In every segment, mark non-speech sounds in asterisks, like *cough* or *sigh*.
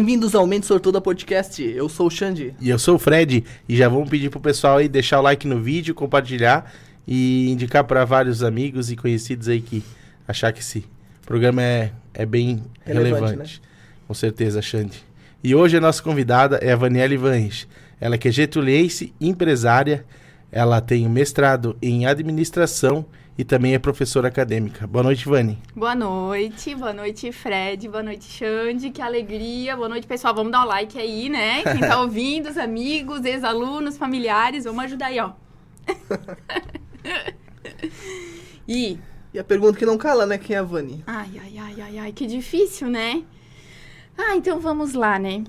Bem-vindos ao Mente Sortuda Podcast. Eu sou o Xande. E eu sou o Fred. E já vamos pedir pro pessoal aí deixar o like no vídeo, compartilhar e indicar para vários amigos e conhecidos aí que achar que esse programa é, é bem relevante. relevante. Né? Com certeza, Xande. E hoje a nossa convidada é a Vaniele Vange. Ela que é getuliense, empresária. Ela tem mestrado em administração e também é professora acadêmica. Boa noite, Vani. Boa noite, boa noite, Fred, boa noite, Xande, que alegria. Boa noite, pessoal. Vamos dar um like aí, né? Quem tá *laughs* ouvindo, os amigos, ex-alunos, familiares, vamos ajudar aí, ó. *laughs* e... E a pergunta que não cala, né? Quem é a Vani? Ai, ai, ai, ai, ai, que difícil, né? Ah, então vamos lá, né?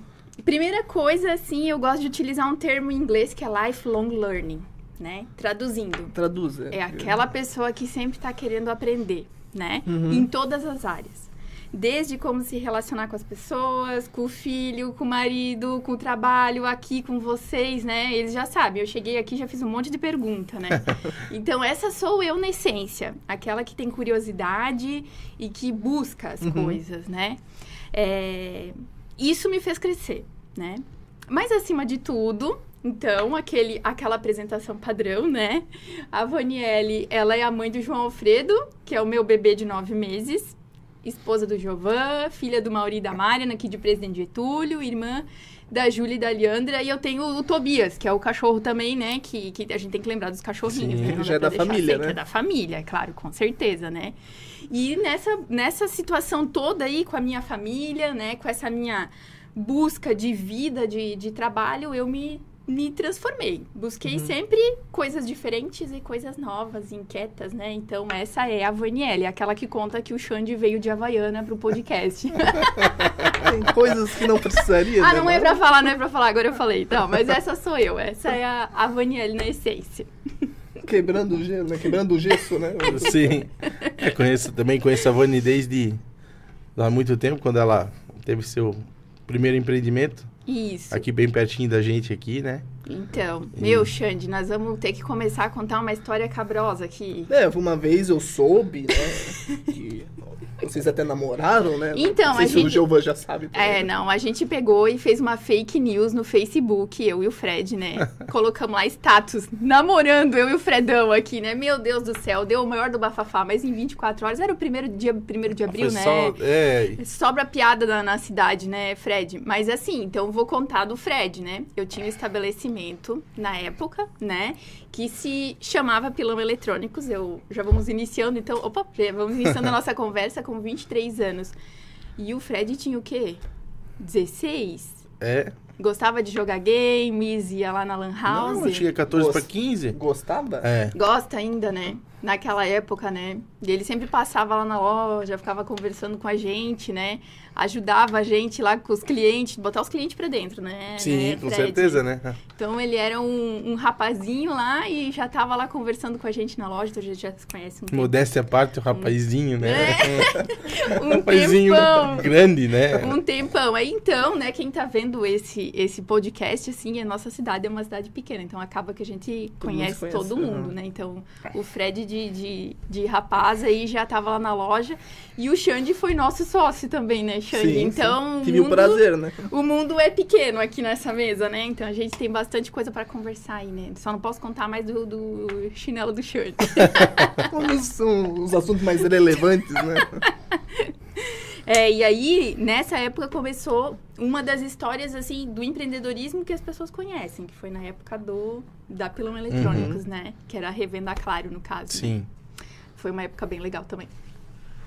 Primeira coisa, assim, eu gosto de utilizar um termo em inglês que é lifelong learning né? Traduzindo. Traduza. É aquela pessoa que sempre está querendo aprender, né? Uhum. Em todas as áreas. Desde como se relacionar com as pessoas, com o filho, com o marido, com o trabalho, aqui com vocês, né? Eles já sabem, eu cheguei aqui já fiz um monte de pergunta, né? *laughs* então, essa sou eu na essência. Aquela que tem curiosidade e que busca as uhum. coisas, né? É... Isso me fez crescer, né? Mas, acima de tudo, então, aquele, aquela apresentação padrão, né? A Vanielle, ela é a mãe do João Alfredo, que é o meu bebê de nove meses, esposa do Giovan, filha do Mauri e da Mariana, aqui de Presidente Getúlio, irmã da Júlia e da Leandra, e eu tenho o Tobias, que é o cachorro também, né? Que, que a gente tem que lembrar dos cachorrinhos, Sim, né? Já é da família, né? Que é da família, claro, com certeza, né? E nessa, nessa situação toda aí, com a minha família, né? Com essa minha busca de vida, de, de trabalho, eu me me transformei. Busquei uhum. sempre coisas diferentes e coisas novas, inquietas, né? Então, essa é a Vanielle, aquela que conta que o Xande veio de Havaiana pro podcast. *laughs* Tem coisas que não precisaria. Ah, né, não é pra falar, não é pra falar, agora eu falei. Não, mas essa sou eu, essa é a, a Vanielle na essência. Quebrando o gelo, né? Quebrando o gesso, né? *laughs* Sim. É, conheço, também conheço a Vani desde há muito tempo, quando ela teve seu primeiro empreendimento. Isso. Aqui bem pertinho da gente aqui, né? Então, e... meu, Xande, nós vamos ter que começar a contar uma história cabrosa aqui. É, uma vez eu soube, né, *laughs* que vocês até namoraram, né? Então, a gente... o Giovanni já sabe. É, não, a gente pegou e fez uma fake news no Facebook, eu e o Fred, né? *laughs* Colocamos lá status, namorando eu e o Fredão aqui, né? Meu Deus do céu, deu o maior do bafafá, mas em 24 horas, era o primeiro dia, primeiro de abril, né? Só, é... Sobra piada na, na cidade, né, Fred? Mas assim, então vou contar do Fred, né? Eu tinha um estabelecimento na época, né? Que se chamava Pilão Eletrônicos. Eu já vamos iniciando, então. Opa, vamos iniciando a *laughs* nossa conversa com 23 anos. E o Fred tinha o quê? 16? É. Gostava de jogar games, ia lá na Lan House. Não, eu tinha 14 Gost... para 15. Gostava? É. Gosta ainda, né? Naquela época, né? E ele sempre passava lá na loja, ficava conversando com a gente, né? ajudava a gente lá com os clientes, botar os clientes para dentro, né? Sim, né, com certeza, né? *laughs* Então ele era um, um, rapazinho lá e já tava lá conversando com a gente na loja, então a gente já se conhece um Modéstia à parte, o rapazinho, né? É. *laughs* um rapazinho tempão. grande, né? Um tempão. Aí então, né, quem tá vendo esse, esse podcast, assim, a nossa cidade é uma cidade pequena, então acaba que a gente conhece, conhece, todo mundo, uhum. né? Então o Fred de, de, de rapaz aí já tava lá na loja e o Xande foi nosso sócio também, né? Xande. Sim, então. Sim. Tive o, mundo, o prazer, né? O mundo é pequeno aqui nessa mesa, né? Então a gente tem bastante coisa para conversar aí, né? Só não posso contar mais do, do chinelo do Xande. *laughs* são os assuntos mais relevantes, né? *laughs* É, e aí, nessa época, começou uma das histórias, assim, do empreendedorismo que as pessoas conhecem, que foi na época do, da Pilão Eletrônicos, uhum. né? Que era a revenda Claro, no caso. Né? Sim. Né? Foi uma época bem legal também.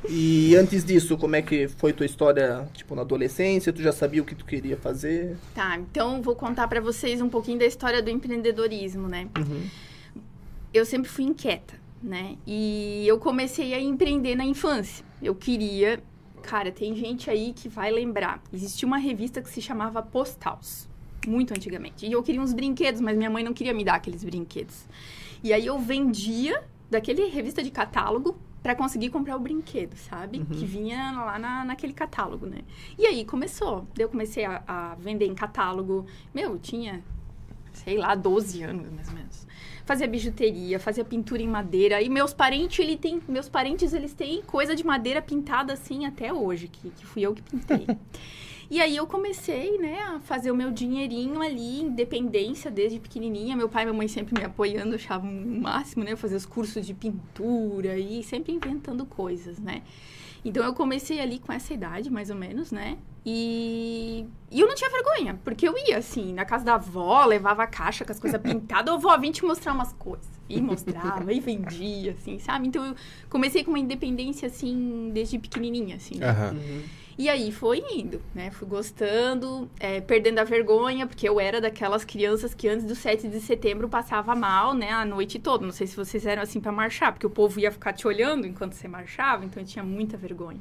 E antes disso, como é que foi tua história, tipo, na adolescência? Tu já sabia o que tu queria fazer? Tá, então vou contar para vocês um pouquinho da história do empreendedorismo, né? Uhum. Eu sempre fui inquieta, né? E eu comecei a empreender na infância. Eu queria... Cara, tem gente aí que vai lembrar. Existia uma revista que se chamava Postals. Muito antigamente. E eu queria uns brinquedos, mas minha mãe não queria me dar aqueles brinquedos. E aí eu vendia daquele revista de catálogo para conseguir comprar o brinquedo, sabe? Uhum. Que vinha lá na, naquele catálogo, né? E aí começou. Eu comecei a, a, vender em catálogo. Meu, eu tinha, sei lá, 12 anos, mais ou menos. Fazia bijuteria, fazia pintura em madeira. E meus parentes, ele tem, meus parentes, eles têm coisa de madeira pintada assim até hoje, que, que fui eu que pintei. *laughs* E aí eu comecei, né, a fazer o meu dinheirinho ali, independência desde pequenininha. Meu pai e minha mãe sempre me apoiando, achavam o máximo, né, fazer os cursos de pintura e sempre inventando coisas, né. Então eu comecei ali com essa idade, mais ou menos, né? E, e eu não tinha vergonha, porque eu ia assim, na casa da avó, levava a caixa com as coisas *laughs* pintadas, ô vó, vim te mostrar umas coisas. E mostrava, e vendia, assim, sabe? Então eu comecei com uma independência, assim, desde pequenininha, assim. Né? E aí foi indo, né? Fui gostando, é, perdendo a vergonha, porque eu era daquelas crianças que antes do 7 de setembro passava mal, né? A noite toda. Não sei se vocês eram assim para marchar, porque o povo ia ficar te olhando enquanto você marchava, então eu tinha muita vergonha.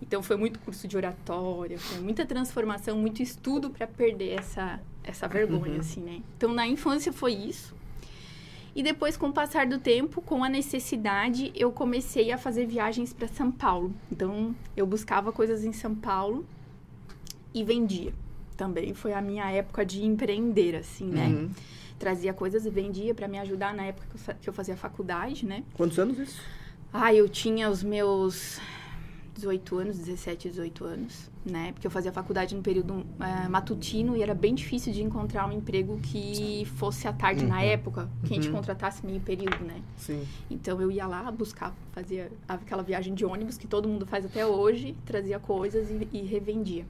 Então foi muito curso de oratória, foi muita transformação, muito estudo para perder essa, essa vergonha, uhum. assim, né? Então na infância foi isso. E depois, com o passar do tempo, com a necessidade, eu comecei a fazer viagens para São Paulo. Então, eu buscava coisas em São Paulo e vendia. Também foi a minha época de empreender, assim, né? Uhum. Trazia coisas e vendia para me ajudar na época que eu fazia faculdade, né? Quantos anos isso? Ah, eu tinha os meus 18 anos, 17, 18 anos, né? Porque eu fazia faculdade no período uh, matutino e era bem difícil de encontrar um emprego que fosse à tarde uhum. na época, que a gente uhum. contratasse meio período, né? Sim. Então eu ia lá buscar, fazia aquela viagem de ônibus que todo mundo faz até hoje, trazia coisas e, e revendia.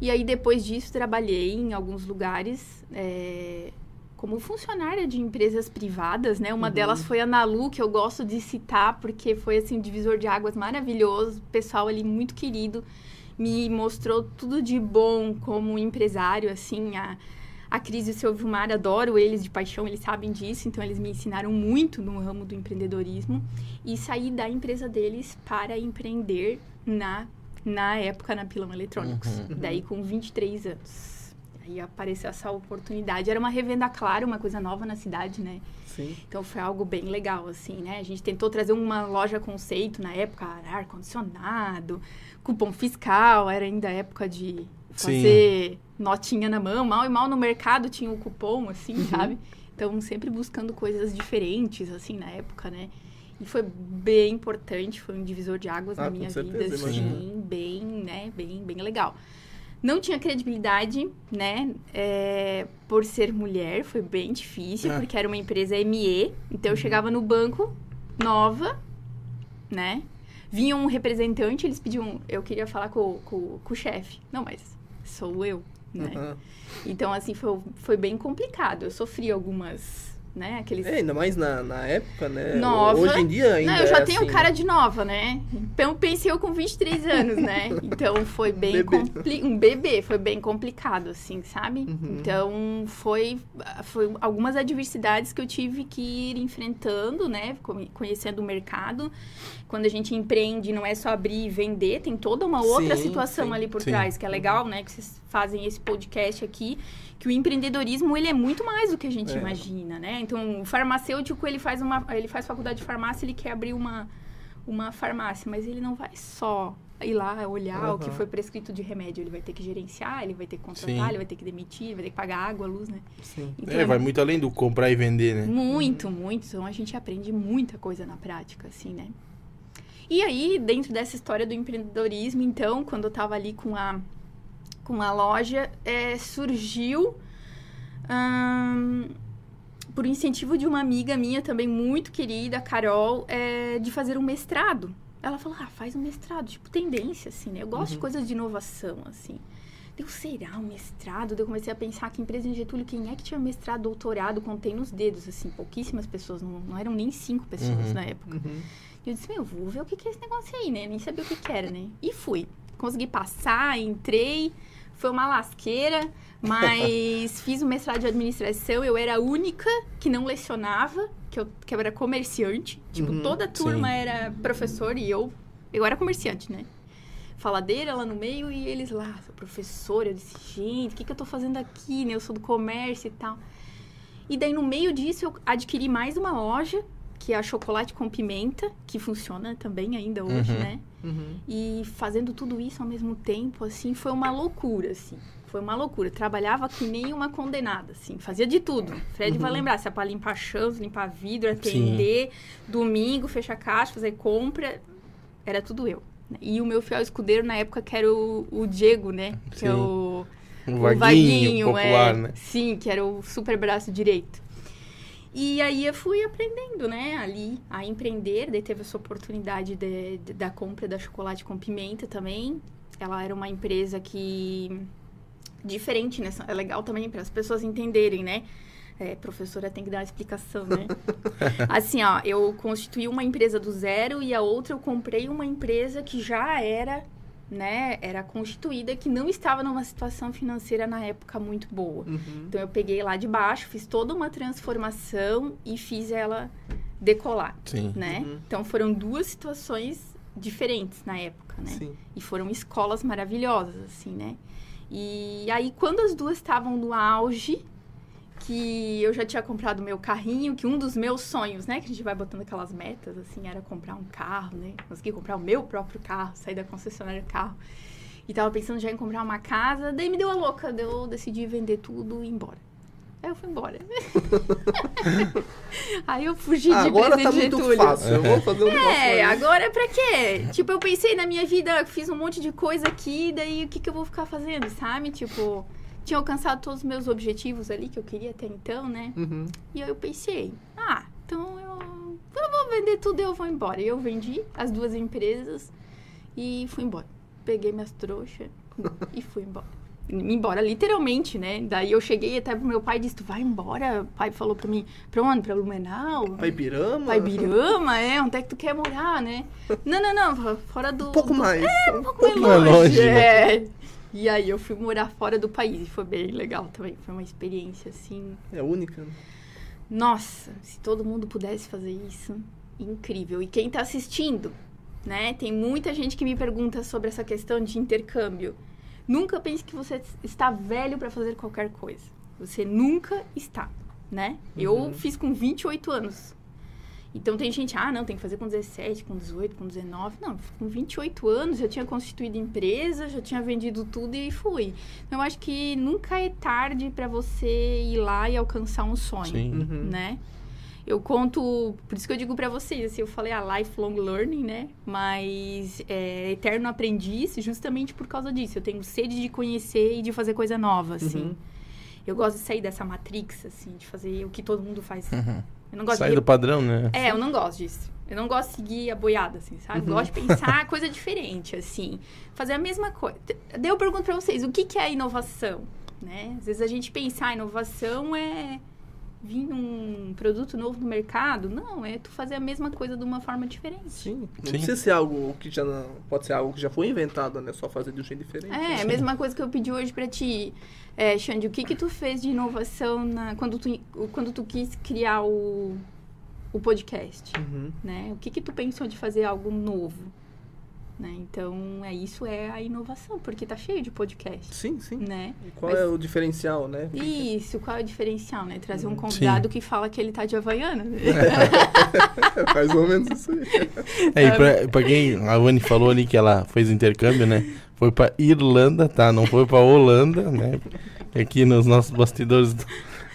E aí depois disso trabalhei em alguns lugares. É, como funcionária de empresas privadas, né? Uma uhum. delas foi a Nalu, que eu gosto de citar, porque foi, assim, um divisor de águas maravilhoso, pessoal ali muito querido, me mostrou tudo de bom como empresário, assim, a, a Cris e o seu Vilmar, adoro eles de paixão, eles sabem disso, então eles me ensinaram muito no ramo do empreendedorismo e saí da empresa deles para empreender na, na época na Pilão Electronics, uhum. daí com 23 anos. Aí apareceu essa oportunidade. Era uma revenda clara, uma coisa nova na cidade, né? Sim. Então foi algo bem legal, assim, né? A gente tentou trazer uma loja conceito na época, ar-condicionado, cupom fiscal, era ainda época de fazer Sim. notinha na mão. Mal e mal no mercado tinha o um cupom, assim, uhum. sabe? Então sempre buscando coisas diferentes, assim, na época, né? E foi bem importante, foi um divisor de águas ah, na minha certeza, vida, assim, bem, né? Bem, bem legal. Não tinha credibilidade, né? É, por ser mulher, foi bem difícil, é. porque era uma empresa ME. Então, eu uhum. chegava no banco, nova, né? Vinha um representante, eles pediam... Eu queria falar com, com, com o chefe. Não, mas sou eu, né? Uhum. Então, assim, foi, foi bem complicado. Eu sofri algumas né? Aqueles... É, ainda mais na, na época, né? Nova. Hoje em dia ainda Não, eu já é tenho assim... cara de nova, né? Então, pensei eu com 23 anos, né? *laughs* Então, foi bem... bebê. Compli... Um bebê, foi bem complicado, assim, sabe? Uhum. Então, foi, foi algumas adversidades que eu tive que ir enfrentando, né? Conhecendo o mercado. Quando a gente empreende, não é só abrir e vender, tem toda uma outra sim, situação sim, ali por sim. trás, que é legal, né? Que vocês fazem esse podcast aqui que o empreendedorismo ele é muito mais do que a gente é. imagina, né? Então, o farmacêutico ele faz uma, ele faz faculdade de farmácia, ele quer abrir uma uma farmácia, mas ele não vai só ir lá olhar uhum. o que foi prescrito de remédio, ele vai ter que gerenciar, ele vai ter que contratar, Sim. ele vai ter que demitir, vai ter que pagar água, luz, né? Sim. Então, é, vai muito além do comprar e vender, né? Muito, uhum. muito. Então a gente aprende muita coisa na prática, assim, né? E aí, dentro dessa história do empreendedorismo, então, quando eu tava ali com a com a loja é, surgiu hum, por incentivo de uma amiga minha também muito querida, Carol, é, de fazer um mestrado. Ela falou, ah, faz um mestrado, tipo, tendência, assim, né? Eu gosto uhum. de coisas de inovação, assim. Deu, será um mestrado? eu comecei a pensar que empresa em Getúlio, quem é que tinha mestrado, doutorado, contei nos dedos, assim, pouquíssimas pessoas, não, não eram nem cinco pessoas uhum. na época. Uhum. E eu disse, meu, vou ver o que, que é esse negócio aí, né? Nem sabia o que, que era, né? E fui. Consegui passar, entrei, foi uma lasqueira, mas *laughs* fiz o mestrado de administração. Eu era a única que não lecionava, que eu, que eu era comerciante. Tipo, uhum, toda a turma sim. era professor e eu, eu era comerciante, né? Faladeira lá no meio e eles lá, sou professora. Eu disse, gente, o que, que eu tô fazendo aqui, né? Eu sou do comércio e tal. E daí, no meio disso, eu adquiri mais uma loja que é a chocolate com pimenta, que funciona também ainda hoje, uhum. né? Uhum. E fazendo tudo isso ao mesmo tempo, assim, foi uma loucura, assim. Foi uma loucura. Trabalhava que nem uma condenada, assim. Fazia de tudo. Fred uhum. vai lembrar. Se é pra limpar chãos, limpar vidro, atender, Sim. domingo, fechar caixa, fazer compra. Era tudo eu. E o meu fiel escudeiro na época que era o, o Diego, né? Que é Sim. o, Um o vaguinho, popular, é, né? Sim, que era o super braço direito. E aí eu fui aprendendo, né, ali a empreender. Daí teve essa oportunidade de- de- da compra da chocolate com pimenta também. Ela era uma empresa que diferente, né? É legal também para as pessoas entenderem, né? É, professora tem que dar uma explicação, né? *laughs* assim, ó, eu constituí uma empresa do zero e a outra eu comprei uma empresa que já era, né, era constituída, que não estava numa situação financeira na época muito boa. Uhum. Então eu peguei lá de baixo, fiz toda uma transformação e fiz ela decolar, Sim. né? Uhum. Então foram duas situações diferentes na época, né? Sim. E foram escolas maravilhosas, assim, né? E aí, quando as duas estavam no auge, que eu já tinha comprado meu carrinho, que um dos meus sonhos, né? Que a gente vai botando aquelas metas, assim, era comprar um carro, né? Consegui comprar o meu próprio carro, sair da concessionária carro. E tava pensando já em comprar uma casa, daí me deu a louca, daí eu decidi vender tudo e ir embora. Aí eu fui embora. *laughs* aí eu fugi Ah, de agora tá Presidente muito Getúlio. fácil. Eu vou fazer um É, agora pra quê? Tipo, eu pensei na minha vida, fiz um monte de coisa aqui, daí o que, que eu vou ficar fazendo, sabe? Tipo, tinha alcançado todos os meus objetivos ali que eu queria até então, né? Uhum. E aí eu pensei, ah, então eu, eu vou vender tudo e eu vou embora. E eu vendi as duas empresas e fui embora. Peguei minhas trouxas *laughs* e fui embora. Embora, literalmente, né? Daí eu cheguei até pro meu pai e disse, tu vai embora? O pai falou pra mim, pra onde? Pra Blumenau? Pai Birama? Pai Birama, é? Onde é que tu quer morar, né? Não, não, não, fora do... Um pouco mais. Um pouco mais mais longe, longe, é. E aí eu fui morar fora do país e foi bem legal também. Foi uma experiência, assim... É única. né? Nossa, se todo mundo pudesse fazer isso, incrível. E quem tá assistindo, né? Tem muita gente que me pergunta sobre essa questão de intercâmbio. Nunca pense que você está velho para fazer qualquer coisa. Você nunca está, né? Eu Uhum. fiz com 28 anos. Então tem gente, ah, não, tem que fazer com 17, com 18, com 19. Não, com 28 anos já tinha constituído empresa, já tinha vendido tudo e fui. Então eu acho que nunca é tarde para você ir lá e alcançar um sonho Sim. Uhum. né? Eu conto, por isso que eu digo pra vocês, assim, eu falei a lifelong learning, né? Mas é eterno aprendiz, justamente por causa disso. Eu tenho sede de conhecer e de fazer coisa nova, assim. Uhum. Eu gosto de sair dessa matrix, assim, de fazer o que todo mundo faz. Uhum. Eu não gosto Sai de do padrão, né? é, eu não gosto disso. Eu não gosto de seguir a boiada, assim, sabe? Eu Gosto de pensar *laughs* coisa diferente, assim. Fazer a mesma coisa. Daí eu pergunto pra vocês, o que, que é inovação? Né? Às vezes a gente pensa, a inovação é vir um produto novo no mercado. Não, é tu fazer a mesma coisa de uma forma diferente. Sim. Não Sim. precisa ser algo que já não. Pode ser algo que já foi inventado, né? Só fazer de um jeito diferente. É, a mesma coisa que eu pedi hoje pra ti. É, Xande, o que que tu fez de inovação na, quando, tu, quando tu quis criar o, o podcast? Uhum. né? O que que tu pensou de fazer algo novo? Né? Então, é isso é a inovação, porque tá cheio de podcast, Sim, sim. né? E qual Mas- é o diferencial, né? Isso, qual é o diferencial, né? Trazer um convidado que fala que ele tá de Havaiana, né? É *laughs* mais ou menos isso aí. É, e pra, pra quem a Vani falou ali que ela fez intercâmbio, né? Foi pra Irlanda, tá? Não foi pra Holanda, né? Aqui nos nossos bastidores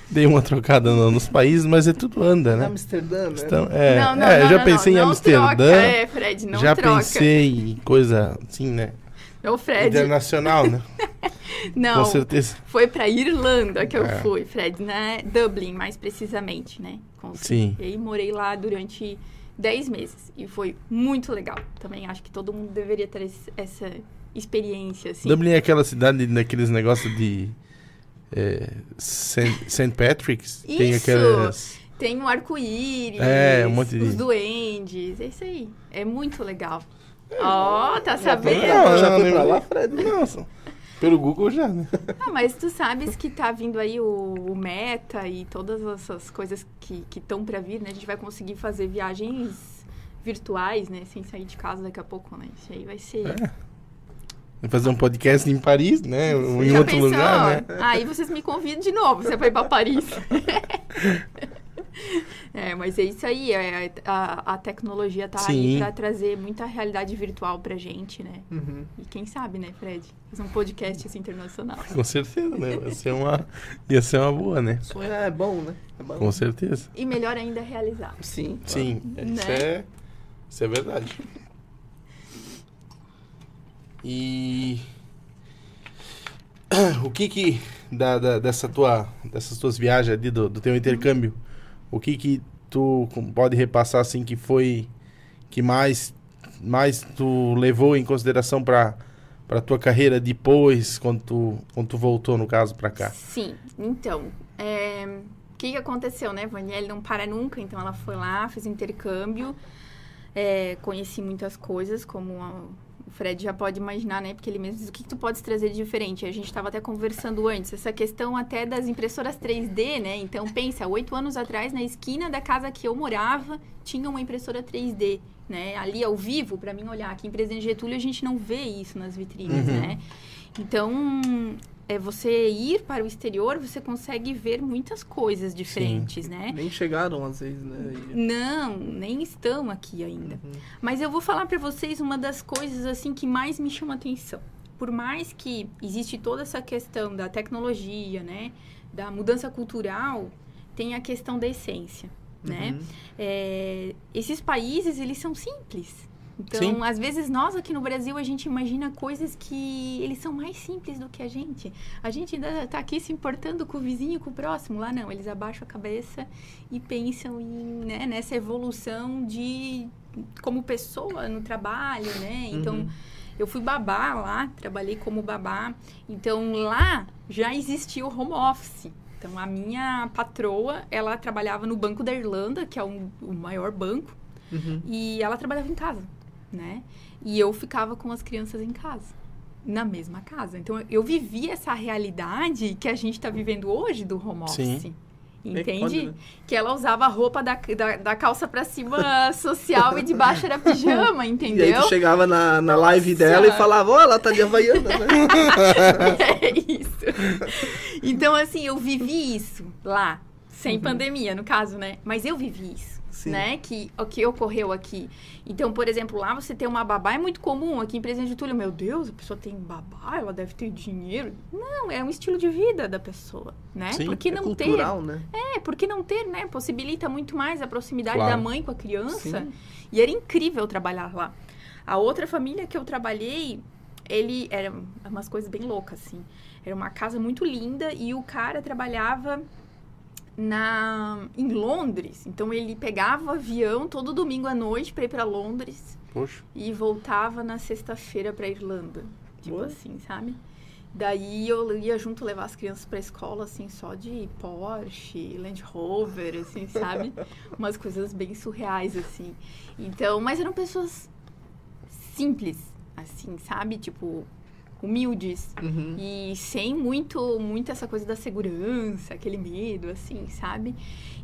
dei uma trocada no- nos países, mas é tudo anda, né? Amsterdã, né? Então, é, não, não, é, eu não, já não, pensei não, em não Amsterdã, Troca. É, Fred, não já troca. pensei em coisa assim, né? Ô, Fred, Internacional, né? *laughs* não, Com certeza. foi pra Irlanda que eu É. fui, Fred, né? Dublin, mais precisamente, né? Com- Sim. E aí morei lá durante 10 meses e foi muito legal. Também acho que todo mundo deveria ter esse- essa experiência, assim. Dublin é aquela cidade daqueles negócios de é, Saint, Saint Patrick's. Tem Isso! aquelas. Tem o arco-íris, É, um monte de- os duendes, é isso aí. É muito legal. Ó, tá sabendo? Não, já não, foi pra não. lá, Fred? Nossa. Pelo Google já, né? Ah, mas tu sabes que tá vindo aí o, o Meta e todas essas coisas que estão pra vir, né? A gente vai conseguir fazer viagens virtuais, né? Sem sair de casa daqui a pouco, né? Isso aí vai ser... É. Fazer um podcast em Paris, né? Ou em Já outro pensou? lugar, né? Aí vocês me convidam de novo, você vai pra Paris. *laughs* é, mas é isso aí, é, a, a tecnologia tá aí Sim. pra trazer muita realidade virtual pra gente, né? Uhum. E quem sabe, né, Fred? Fazer um podcast assim internacional. Com certeza, né? Vai ser uma, ia ser uma boa, né? Sonhar é bom, né? É bom. Com certeza. E melhor ainda realizar. Sim. Sim, Né? isso é, isso é verdade. E o que que da, da, dessa tua dessas tuas viagens ali do, do teu intercâmbio, o que que tu pode repassar assim que foi que mais mais tu levou em consideração para para tua carreira depois quando tu, quando tu voltou no caso para cá? Sim, então é, o que, que aconteceu, né? Vanielle não para nunca, então ela foi lá, fez intercâmbio, é, conheci muitas coisas, como Fred já pode imaginar, né? Porque ele mesmo diz o que, que tu pode trazer de diferente. A gente estava até conversando antes, essa questão até das impressoras 3D, né? Então, pensa, oito anos atrás, na esquina da casa que eu morava, tinha uma impressora 3D, né? Ali ao vivo, para mim olhar aqui em Presidente Getúlio, a gente não vê isso nas vitrines, uhum. né? Então, é você ir para o exterior, você consegue ver muitas coisas diferentes, Sim. né? Nem chegaram às vezes, né? Não, nem estão aqui ainda. Uhum. Mas eu vou falar para vocês uma das coisas assim que mais me chama atenção. Por mais que existe toda essa questão da tecnologia, né, da mudança cultural, tem a questão da essência, né? uhum. né? É, esses países eles são simples. Então, Sim. às vezes, nós aqui no Brasil, a gente imagina coisas que eles são mais simples do que a gente. A gente ainda está aqui se importando com o vizinho, com o próximo. Lá não, eles abaixam a cabeça e pensam em, né, nessa evolução de como pessoa no trabalho, né? Então, uhum. eu fui babá lá, trabalhei como babá. Então, lá já existia o home office. Então, a minha patroa, ela trabalhava no Banco da Irlanda, que é um, o maior banco, uhum. e ela trabalhava em casa né? E eu ficava com as crianças em casa, na mesma casa. Então eu vivi essa realidade que a gente está vivendo hoje do home office. Sim. Entende? Né? Que ela usava a roupa da, da, da calça pra cima *laughs* social e de baixo era pijama, entendeu? *laughs* E aí tu chegava na, na live dela e falava, ó, oh, ela tá de Havaiana, né? *laughs* é isso. Então, assim, eu vivi isso lá. Sem uhum. pandemia, no caso, né? Mas eu vivi isso. Sim. né? Que o que ocorreu aqui. Então, por exemplo, lá você ter uma babá é muito comum. Aqui em Presidente de Túlio, meu Deus, a pessoa tem babá, ela deve ter dinheiro. Não, é um estilo de vida da pessoa, né? Sim, porque é não cultural, ter, né? É, porque não ter, né? Possibilita muito mais a proximidade claro. da mãe com a criança. Sim. E era incrível trabalhar lá. A outra família que eu trabalhei, ele era umas coisas bem loucas, assim. Era uma casa muito linda e o cara trabalhava na em Londres. Então ele pegava o avião todo domingo à noite para ir para Londres. Poxa. E voltava na sexta-feira para Irlanda. Tipo Boa. assim, sabe? Daí eu ia junto levar as crianças pra escola, assim, só de Porsche, Land Rover, assim, sabe? *laughs* Umas coisas bem surreais, assim. Então, mas eram pessoas simples, assim, sabe? Tipo, humildes uhum. e sem muito muito essa coisa da segurança aquele medo assim sabe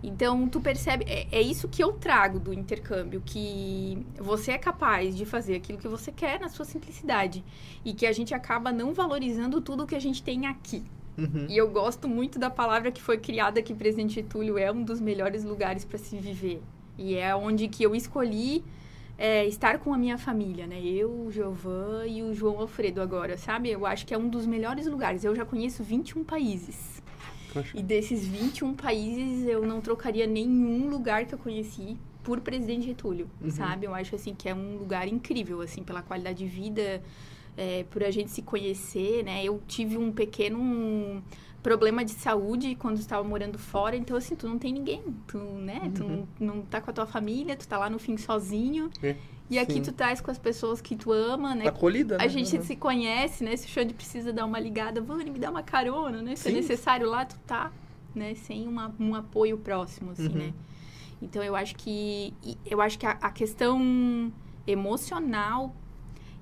então tu percebe é, é, isso que eu trago do intercâmbio que você é capaz de fazer aquilo que você quer na sua simplicidade e que a gente acaba não valorizando tudo que a gente tem aqui uhum. e eu gosto muito da palavra que foi criada aqui Presidente Túlio é um dos melhores lugares para se viver e é onde que eu escolhi é, estar com a minha família, né? Eu, o Giovan e o João Alfredo agora, sabe? Eu acho que é um dos melhores lugares. Eu já conheço 21 países. Poxa. E desses 21 países, eu não trocaria nenhum lugar que eu conheci por Presidente Getúlio, uhum. sabe? Eu acho, assim, que é um lugar incrível, assim, pela qualidade de vida, é, por a gente se conhecer, né? Eu tive um pequeno problema de saúde quando estava morando fora, então assim, tu não tem ninguém, tu, né? Uhum. Tu não, não tá com a tua família, tu tá lá no fim sozinho. É. E aqui Sim. tu estás com as pessoas que tu ama, né? Acolhida, né? A gente uhum. se conhece, né? Se o Xande precisa dar uma ligada, Vani, me dá uma carona, né? Se é Sim. é necessário lá, tu tá, né? Sem uma, um apoio próximo, assim, uhum. né? Então eu acho que eu acho que a, a questão emocional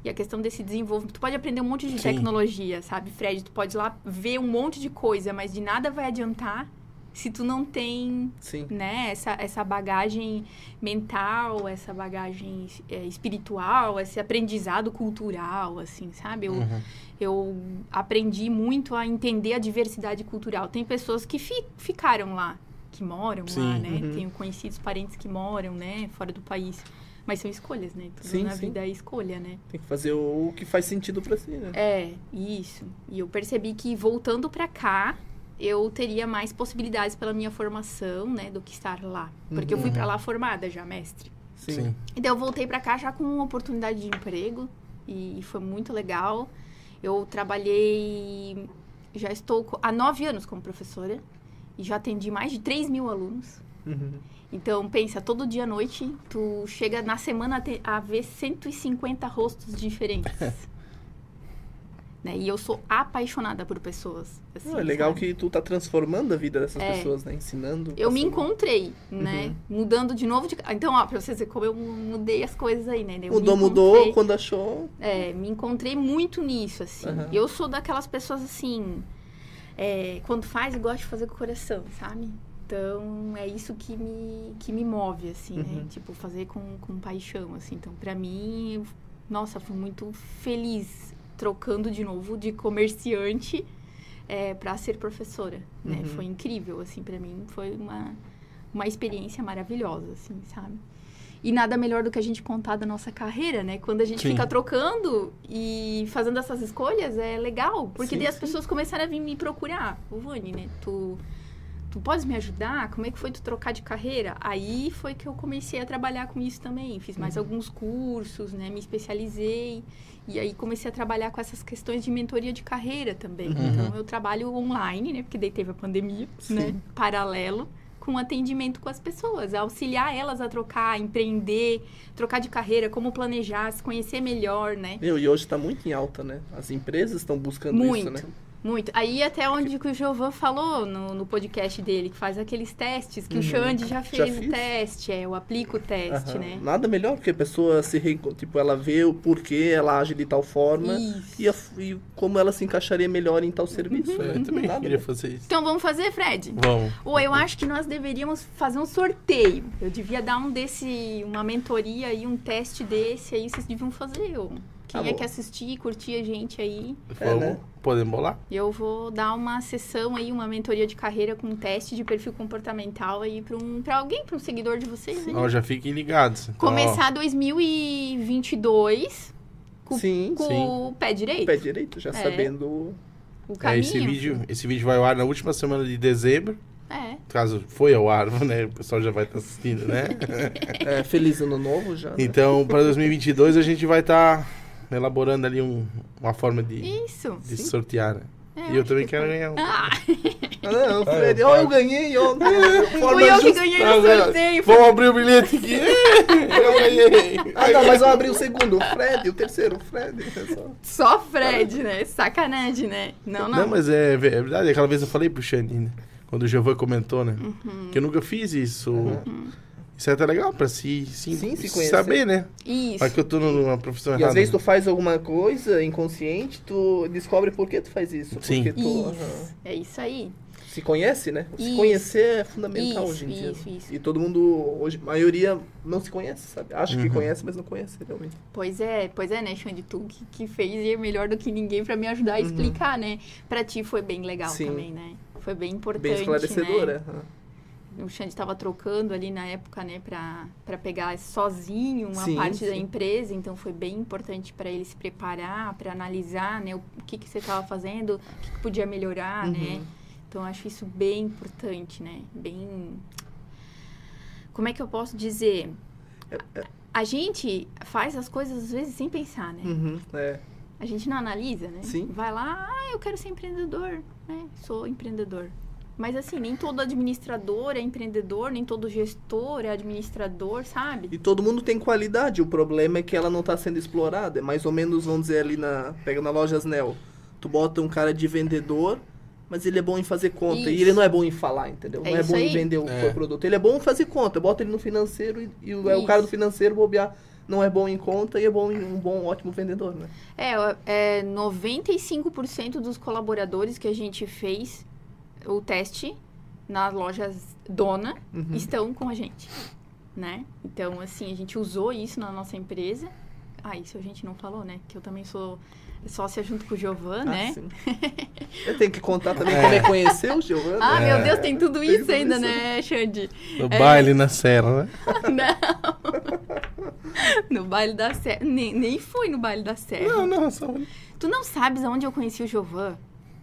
e a questão desse desenvolvimento. Tu pode aprender um monte de Sim. tecnologia, sabe, Fred? Tu pode ir lá ver um monte de coisa, mas de nada vai adiantar se tu não tem Sim. né essa, essa bagagem mental essa bagagem é, espiritual esse aprendizado cultural assim sabe eu, uhum. eu aprendi muito a entender a diversidade cultural tem pessoas que fi, ficaram lá que moram Sim. lá né uhum. tenho conhecidos parentes que moram né fora do país mas são escolhas, né? Tudo sim, na sim. vida é escolha, né? Tem que fazer o que faz sentido para si, né? É, isso. E eu percebi que voltando para cá, eu teria mais possibilidades pela minha formação, né, do que estar lá. Porque uhum. eu fui para lá formada já, mestre. Sim. sim. Então eu voltei para cá já com uma oportunidade de emprego e foi muito legal. Eu trabalhei, já estou há nove anos como professora e já atendi mais de 3 mil alunos. Uhum. Então, pensa, todo dia à noite, tu chega na semana a ver 150 rostos diferentes. *laughs* né? E eu sou apaixonada por pessoas. Assim, é legal sabe? que tu tá transformando a vida dessas é. pessoas, né? Ensinando. Eu me encontrei, né? Uhum. Mudando de novo de... Então, ó, pra vocês verem como eu mudei as coisas aí, né? Eu mudou, mudou quando achou. É, me encontrei muito nisso, assim. Uhum. Eu sou daquelas pessoas, assim... É, quando faz, eu gosto de fazer com o coração, sabe? Então, é isso que me, que me move, assim, né? uhum. né? Tipo, fazer com, com paixão, assim. Então, para mim, nossa, fui muito feliz trocando de novo de comerciante é, para ser professora, né? Uhum. Foi incrível, assim, para mim. Foi uma, uma experiência maravilhosa, assim, sabe? E nada melhor do que a gente contar da nossa carreira, né? Quando a gente sim. fica trocando e fazendo essas escolhas, é legal. Porque sim, daí as sim. pessoas começaram a vir me procurar. O Vani, né? Tu tu podes me ajudar? Como é que foi tu trocar de carreira? Aí foi que eu comecei a trabalhar com isso também. Fiz mais uhum. alguns cursos, né? Me especializei. E aí comecei a trabalhar com essas questões de mentoria de carreira também. Uhum. Então eu trabalho online, né? Porque daí teve a pandemia, Sim. né? Paralelo com atendimento com as pessoas, auxiliar elas a trocar, empreender, trocar de carreira, como planejar, se conhecer melhor, né? Meu, e hoje está muito em alta, né? As empresas estão buscando muito. isso, né? Muito. Aí até onde que o Jovan falou no, no podcast dele, que faz aqueles testes, que uhum. o Xande já fez já o teste, é, eu aplico o teste, uhum. né? Nada melhor porque a pessoa se re... tipo, ela vê o porquê ela age de tal forma e, a, e, como ela se encaixaria melhor em tal serviço. Uhum. É, eu também Nada queria fazer isso. Então vamos fazer, Fred? Vamos. Ou eu acho que nós deveríamos fazer um sorteio. Eu devia dar um desse, uma mentoria e um teste desse aí, vocês deviam fazer. Eu. Quem tá é que assistir, curtir a gente aí. Vamos, é, né? podemos bolar? Eu vou dar uma sessão aí, uma mentoria de carreira com um teste de perfil comportamental aí para um, pra alguém, para um seguidor de vocês. Ó, já fiquem ligados. Então, Começar ó. 2022 com, sim, com sim. o pé direito. Pé direito, já é. sabendo o caminho. É, esse, vídeo, esse vídeo vai ao ar na última semana de dezembro. É. Caso foi ao ar, *laughs* né? O pessoal já vai estar tá assistindo, né? é, feliz ano novo já. Né? Então, para 2022 a gente vai estar... Tá elaborando ali um, uma forma de, Isso, de sortear, né? É, e eu também que quero ganhar um. Ah. *laughs* ah não, Fred, ó, eu ganhei, ó. *laughs* Fui eu que ganhei no sorteio. Vamos abrir o bilhete aqui. *laughs* eu ganhei. Ah, não, mas eu abri o segundo, o Fred, o terceiro, o Fred. Só Fred, né? Sacanagem, né? Não, não. Não, mas é, é verdade. Aquela vez eu falei pro Xande, né? Quando o Giovanni comentou, né? Uhum. Que eu nunca fiz isso. Uhum. Isso é até legal pra se, sim, sim, se conhecer. saber, né? Isso. Para que eu tô numa profissão e errada. às vezes tu faz alguma coisa inconsciente, tu descobre por que tu faz isso. Sim. Tu, isso. Uhum. É isso aí. Se conhece, né? Se isso. conhecer é fundamental isso, hoje em dia. Isso, isso. E todo mundo, hoje, a maioria não se conhece, sabe? Acha uhum. que conhece, mas não conhece realmente. Pois é, pois é, né, Xande? Tu que, que fez e é melhor do que ninguém para me ajudar a uhum. explicar, né? Pra ti foi bem legal Sim. também, né? Foi bem importante. Bem esclarecedora. Né? O Xande estava trocando ali na época, né, para pegar sozinho uma sim, parte sim. da empresa, então foi bem importante para ele se preparar, para analisar, né, o, o que que você estava fazendo, o que, que, podia melhorar, né. uhum. né? Então acho isso bem importante, né? Bem Como é que eu posso dizer? É. A gente faz as coisas às vezes sem pensar, né? Uhum, é. A gente não analisa, né? Sim. Vai lá, ah, eu quero ser empreendedor, né? Sou empreendedor. Mas assim, nem todo administrador é empreendedor, nem todo gestor é administrador, sabe? E todo mundo tem qualidade. O problema é que ela não está sendo explorada. É mais ou menos, vamos dizer, ali na. Pega na loja Snell. Tu bota um cara de vendedor, mas ele é bom em fazer conta. Isso. E ele não é bom em falar, entendeu? É não é bom aí. em vender o é. produto. Ele é bom em fazer conta. Bota ele no financeiro e, e o, é o cara do financeiro bobear não é bom em conta e é bom em um bom, ótimo vendedor, né? É, é 95% dos colaboradores que a gente fez o teste nas lojas dona uhum. estão com a gente, né? Então, assim, a gente usou isso na nossa empresa. Ah, isso a gente não falou, né? Que eu também sou sócia junto com o Giovan, ah, né? Sim. *laughs* eu tenho que contar também é. como é conhecer o Giovan. Ah, é. meu Deus, tem tudo isso tem ainda, né, Xande? No é. baile na Serra, né? *laughs* não. *laughs* No baile da Serra. Nem, nem fui no baile da Serra. Não, não, só... Tu não sabes aonde eu conheci o Giovan?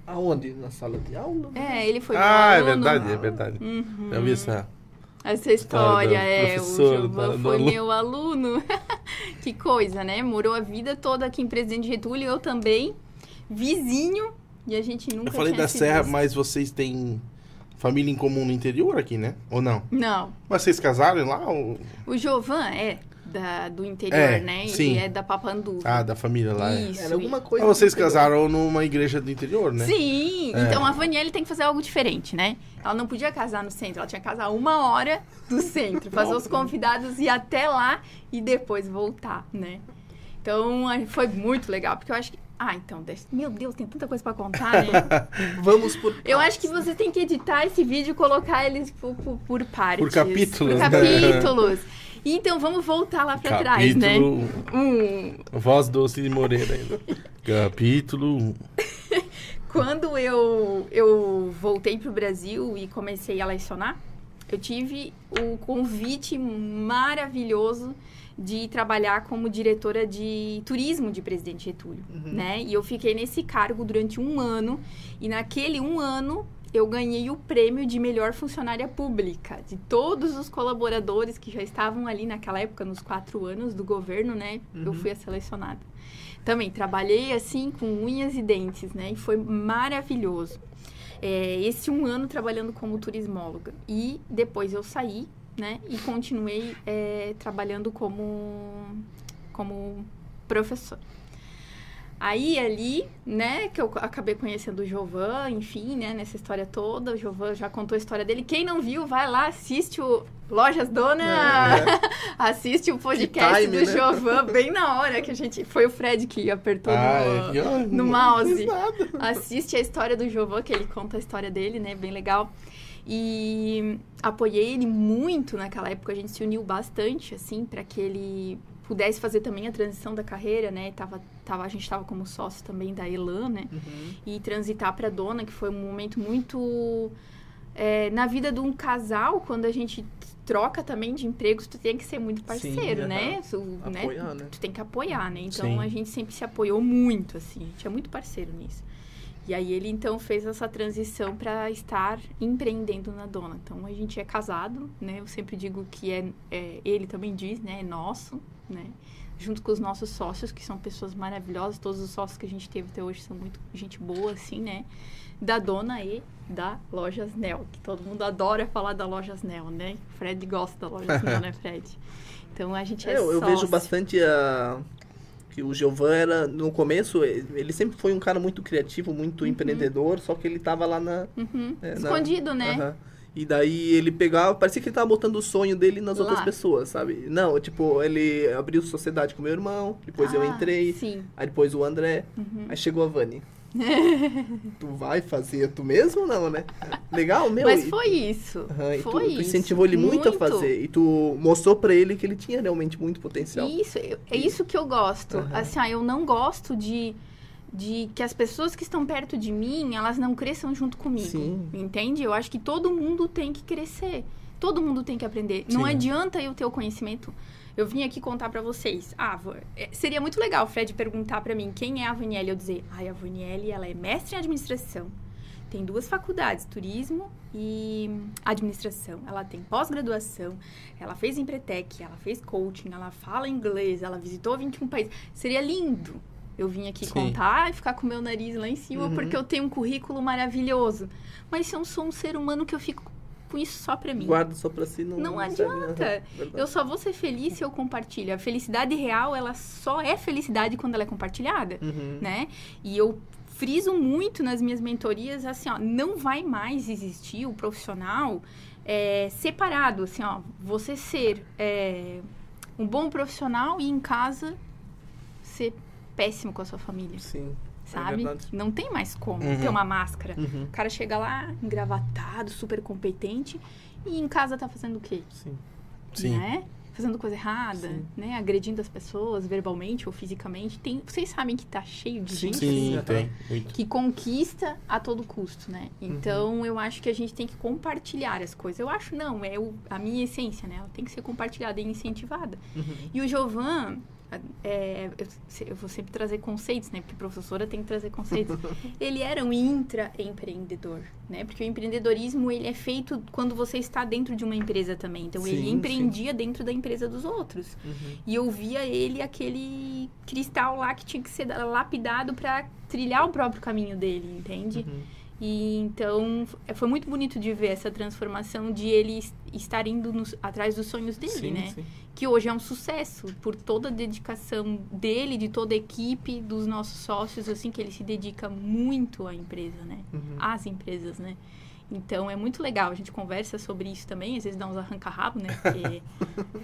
Aonde? Na sala de aula? É, ele foi Ah, é verdade, é verdade. Uhum. Eu vi essa. essa história. É, o Jovan foi meu aluno. *laughs* que coisa, né? Morou a vida toda aqui em Presidente Getúlio, eu também, vizinho, e a gente nunca Eu falei da Serra, visto. mas vocês têm família em comum no interior aqui, né? Ou não? Não. Mas vocês casaram lá? Ou... O Jovan é da, do interior, é, né? Sim. Ele é da Papandu. Ah, da família lá. É. Isso. Era alguma coisa. Mas vocês casaram numa igreja do interior, né? Sim. É. Então a Vanielle tem que fazer algo diferente, né? Ela não podia casar no centro, ela tinha que casar uma hora do centro, fazer os convidados ir até lá e depois voltar, né? Então foi muito legal, porque eu acho que ah, então, meu Deus, tem tanta coisa para contar, né? *laughs* Vamos por partes. Eu acho que você tem que editar esse vídeo e colocar eles por, por, por partes. Por capítulos. Por capítulos. *laughs* Então, vamos voltar lá para trás, né? Um. Voz doce de Moreira ainda. Capítulo 1. *laughs* Quando eu, eu voltei para o Brasil e comecei a lecionar, eu tive o convite maravilhoso de trabalhar como diretora de turismo de Presidente Getúlio, uhum. né? E eu fiquei nesse cargo durante um ano e naquele um ano eu ganhei o prêmio de melhor funcionária pública de todos os colaboradores que já estavam ali naquela época nos quatro anos do governo, né? Uhum. Eu fui a selecionada. Também trabalhei assim com unhas e dentes, né? E foi maravilhoso. É, esse um ano trabalhando como turismóloga e depois eu saí né? E continuei é, trabalhando como, como professor. Aí ali, né, que eu acabei conhecendo o Jovan, enfim, né, nessa história toda, o Jovan já contou a história dele. Quem não viu, vai lá, assiste o Lojas Dona, é. *laughs* assiste o podcast time, do né? Jovan, bem na hora que a gente, foi o Fred que apertou ah, no, é no mouse. Assiste a história do Jovan, que ele conta a história dele, né, bem legal. E apoiei ele muito naquela época, a gente se uniu bastante, assim, para que ele pudesse fazer também a transição da carreira, né? Tava, tava, a gente estava como sócio também da Elan, né? Uhum. E transitar para Dona, que foi um momento muito... É, na vida de um casal, quando a gente troca também de empregos, tu tem que ser muito parceiro, Sim, né? Tu, né? Apoiar, né? Tu tem que apoiar, né? Então, Sim. a gente sempre se apoiou muito, assim. A gente é muito parceiro nisso. E aí ele então fez essa transição para estar empreendendo na dona. Então a gente é casado, né? Eu sempre digo que é, é, ele também diz, né? É nosso, né? Junto com os nossos sócios, que são pessoas maravilhosas. Todos os sócios que a gente teve até hoje são muito gente boa, assim, né? Da dona e da Lojas Nel, que todo mundo adora falar da Lojas Nel, né? Fred gosta da Lojas Nel, né, Fred? *laughs* Então a gente é, é eu, eu vejo bastante a que o Giovan era, no começo, ele sempre foi um cara muito criativo, muito uhum. empreendedor, só que ele tava lá na... Uhum. É, Escondido, na, né? E daí ele pegava, parecia que ele tava botando o sonho dele nas lá. outras pessoas, sabe? Não, tipo, ele abriu sociedade com meu irmão, depois ah, eu entrei, sim. aí depois o André, uhum. aí chegou a Vani. *laughs* tu vai fazer tu mesmo ou não, né? Legal, meu. Mas foi isso. Uhum, foi tu, tu incentivou ele muito, muito, a fazer. E tu mostrou para ele que ele tinha realmente muito potencial. Isso, é isso que eu gosto. Uhum. Assim, ah, eu não gosto de, de que as pessoas que estão perto de mim, elas não cresçam junto comigo. Sim. Entende? Eu acho que todo mundo tem que crescer. Todo mundo tem que aprender. Sim. Não adianta eu ter o conhecimento eu vim aqui contar para vocês. Ah, é, seria muito legal o Fred perguntar para mim quem é a Vanielle. Eu dizer, ai, a Vanielle, ela é mestre em administração. Tem duas faculdades, turismo e administração. Ela tem pós-graduação, ela fez Empretec, ela fez coaching, ela fala inglês, ela visitou 21 países. Seria lindo eu vim aqui Sim. contar e ficar com meu nariz lá em cima uhum. porque eu tenho um currículo maravilhoso. Mas se eu sou um ser humano que eu fico com isso só pra mim. Guarda só pra si, não Não, adianta. *laughs* eu só vou ser feliz se eu compartilho. A felicidade real, ela só é felicidade quando ela é compartilhada, uhum. né? E eu friso muito nas minhas mentorias, assim, ó, não vai mais existir o profissional é, separado, assim, ó, você ser é, um bom profissional e em casa ser péssimo com a sua família. Sim. É sabe? É não tem mais como uhum. ter uma máscara. Uhum. O cara chega lá, engravatado, super competente, e em casa tá fazendo o quê? Sim. Sim. Né? Fazendo coisa errada, Sim. né? Agredindo as pessoas verbalmente ou fisicamente. Tem, vocês sabem que tá cheio de Sim. gente Sim, assim, tem. que conquista a todo custo, né? Uhum. Então, uhum. eu acho que a gente tem que compartilhar as coisas. Eu acho, não, é o, a minha essência, né? Ela tem que ser compartilhada e incentivada. Uhum. E o Jovan, é, eu, eu, vou sempre trazer conceitos, né? Porque professora tem que trazer conceitos. *laughs* ele era um intraempreendedor, né? Porque o empreendedorismo, ele é feito quando você está dentro de uma empresa também. Então, sim, ele empreendia sim. dentro da empresa dos outros. Uhum. E eu via ele aquele cristal lá que tinha que ser lapidado para trilhar o próprio caminho dele, entende? Uhum. E então foi muito bonito de ver essa transformação de ele estar indo nos, atrás dos sonhos dele, sim, né? Sim. Que hoje é um sucesso por toda a dedicação dele, de toda a equipe, dos nossos sócios, assim, que ele se dedica muito à empresa, né? Uhum. Às empresas, né? Então é muito legal, a gente conversa sobre isso também, às vezes dá uns arranca-rabo, né? Porque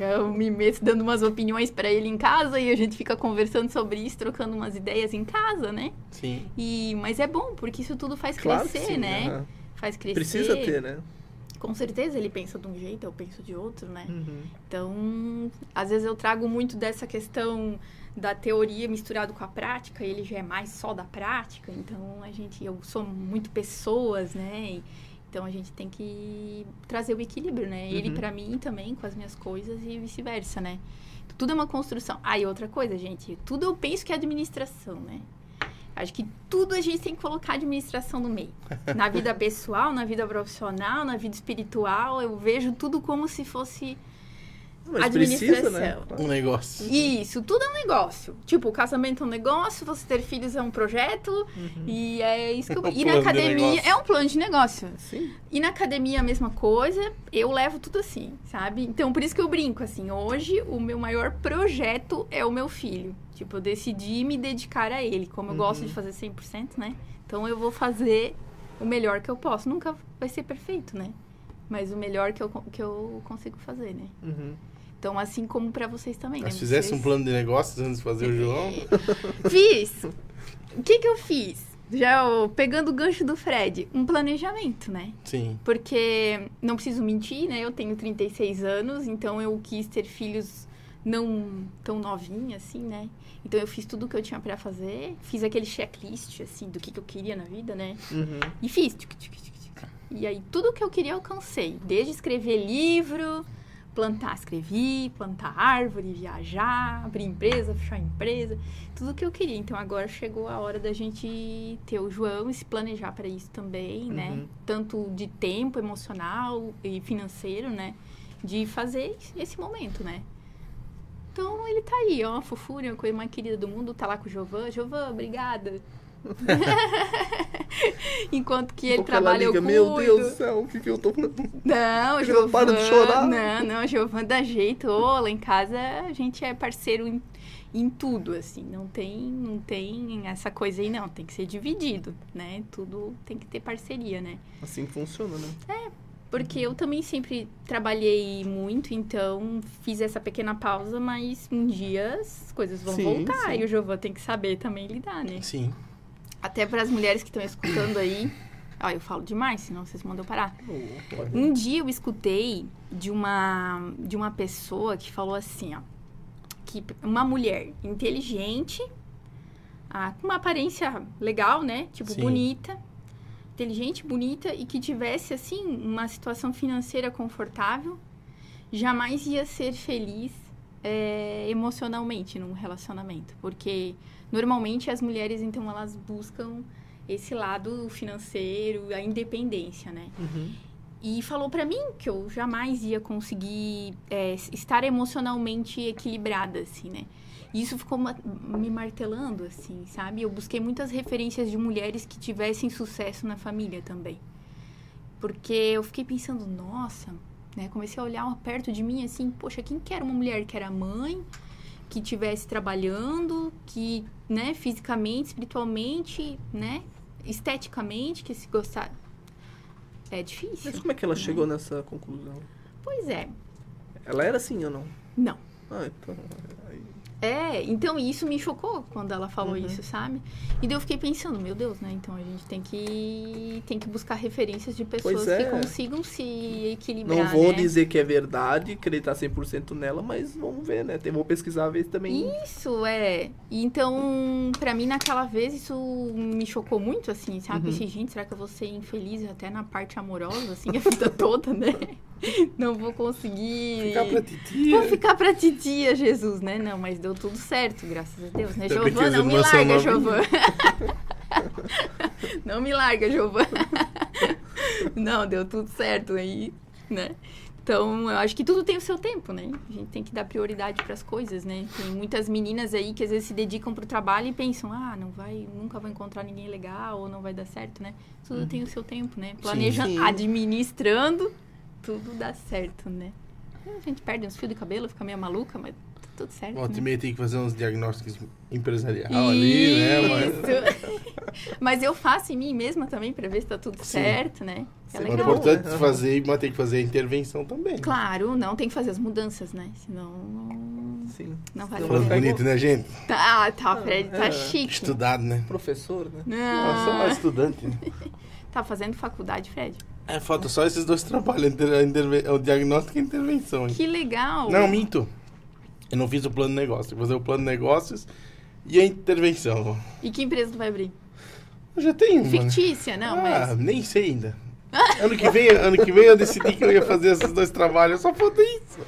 eu me meto dando umas opiniões para ele em casa e a gente fica conversando sobre isso, trocando umas ideias em casa, né? Sim. E, mas é bom, porque isso tudo faz claro crescer, sim, né? Uhum. Faz crescer. Precisa ter, né? Com certeza ele pensa de um jeito, eu penso de outro, né? Uhum. Então, às vezes eu trago muito dessa questão da teoria misturado com a prática, ele já é mais só da prática, então a gente, eu sou muito pessoas, né? E, então a gente tem que trazer o equilíbrio, né? Ele uhum. para mim também com as minhas coisas e vice-versa, né? Tudo é uma construção. Ah, e outra coisa, gente, tudo eu penso que é administração, né? Acho que tudo a gente tem que colocar administração no meio. *laughs* Na vida pessoal, na vida profissional, na vida espiritual, eu vejo tudo como se fosse mas precisa, né? Um negócio. Isso, tudo é um negócio. Tipo, o casamento é um negócio, você ter filhos é um projeto. Uhum. E é isso que eu... É um e na academia é um plano de negócio. Sim. E na academia a mesma coisa, eu levo tudo assim, sabe? Então, por isso que eu brinco, assim, hoje o meu maior projeto é o meu filho. Tipo, eu decidi me dedicar a ele. Como eu uhum. gosto de fazer 100%, né? Então, eu vou fazer o melhor que eu posso. Nunca vai ser perfeito, né? Mas o melhor que eu, que eu consigo fazer, né? Uhum. Então, assim como para vocês também. Mas né? fizesse vocês... um plano de negócios antes de fazer o João? *laughs* Fiz! O que que eu fiz? Já pegando o gancho do Fred, um planejamento, né? Sim. Porque não preciso mentir, né? Eu tenho 36 anos, então eu quis ter filhos não tão novinha assim, né? Então eu fiz tudo o que eu tinha para fazer, fiz aquele checklist assim do que, que eu queria na vida, né? Uhum. E fiz. E aí tudo que eu queria eu alcancei, desde escrever livro, plantar, escrevi, plantar árvore, viajar, abrir empresa, fechar empresa, tudo o que eu queria. Então agora chegou a hora da gente ter o João e se planejar para isso também, né? uhum. né? Tanto de tempo emocional e financeiro, né? De fazer esse momento, né? Então ele tá aí, ó, fofura, a coisa mais querida do mundo, tá lá com o Jovan. Jovan, obrigada. *laughs* Enquanto que ele trabalha, liga, eu cuido. Meu Deus do céu, o que, que eu tô Não, *laughs* Giovana... para de chorar. Não, não, Giovana dá jeito. Ô, lá em casa a gente é parceiro em, em tudo, assim. Não tem, não tem essa coisa aí, não. Tem que ser dividido, né? Tudo tem que ter parceria, né? Assim funciona, né? É, porque eu também sempre trabalhei muito, então fiz essa pequena pausa, mas um dia as coisas vão sim, voltar sim. e o Giovanni tem que saber também lidar, né? Sim. Até para as mulheres que estão escutando aí. Ó, eu falo demais, senão vocês mandam parar. Um dia eu escutei de uma, de uma pessoa que falou assim, ó. Que uma mulher inteligente, ah, com uma aparência legal, né? Tipo, Sim. bonita. Inteligente, bonita e que tivesse, assim, uma situação financeira confortável, jamais ia ser feliz é, emocionalmente num relacionamento. Porque Normalmente as mulheres, então, elas buscam esse lado financeiro, a independência, né? Uhum. E falou para mim que eu jamais ia conseguir é, estar emocionalmente equilibrada, assim, né? E isso ficou me martelando, assim, sabe? Eu busquei muitas referências de mulheres que tivessem sucesso na família também. Porque eu fiquei pensando, nossa, né? Comecei a olhar perto de mim, assim, poxa, quem quer uma mulher que era mãe, que estivesse trabalhando, que, né, fisicamente, espiritualmente, né, esteticamente, que se gostar. É difícil. Mas como é que ela né? chegou nessa conclusão? Pois é. Ela era assim ou não? Não. Ah, então. É, então isso me chocou quando ela falou uhum. isso, sabe? E daí eu fiquei pensando, meu Deus, né? Então a gente tem que tem que buscar referências de pessoas é. que consigam se equilibrar. Não vou né? dizer que é verdade, acreditar 100% nela, mas vamos ver, né? Vou pesquisar ver também. Isso é. Então, para mim naquela vez isso me chocou muito assim, sabe? Uhum. Pensei, gente, será que eu vou ser infeliz até na parte amorosa assim a vida *laughs* toda, né? *laughs* não vou conseguir. Ficar pra titia. Vou ficar pra titia, Jesus, né? Não, mas deu tudo certo, graças a Deus, né? Giovana, *laughs* não me larga. Giovana. não me larga, *laughs* Giovana. não, deu tudo certo aí, né? Então, eu acho que tudo tem o seu tempo, né? A gente tem que dar prioridade para as coisas, né? Tem muitas meninas aí que às vezes se dedicam pro trabalho e pensam, ah, não vai, nunca vou encontrar ninguém legal ou não vai dar certo, né? Tudo tem o seu tempo, né? Planejando, Sim. administrando, tudo dá certo, né? A gente perde uns fios de cabelo, fica meio maluca, mas tá tudo certo. Volta e né? meia tem que fazer uns diagnósticos empresarial ali, né? Mas... Isso. *laughs* Mas eu faço em mim mesma também pra ver se tá tudo Sim. certo, né? É. É legal. importante Aham. fazer, mas tem que fazer a intervenção também. Claro, não, tem que fazer as mudanças, né? Senão não, Sim. não vale a Falando pena. bonito, né, gente? Tá, tá, Fred, tá É. chique. Estudado, né? Professor, né? Nossa, Não, mais estudante. né? tá fazendo faculdade, Fred? É, falta só esses dois trabalhos, o diagnóstico e a intervenção. hein? Que legal. Não, minto. Eu não fiz o plano de negócio. Que fazer o plano de negócios e a intervenção. E que empresa tu vai abrir? Eu já tenho, mano. Fictícia, não, ah, mas... nem sei ainda. Ano que vem, ano que vem eu decidi que eu ia fazer esses dois trabalhos. Só falta isso.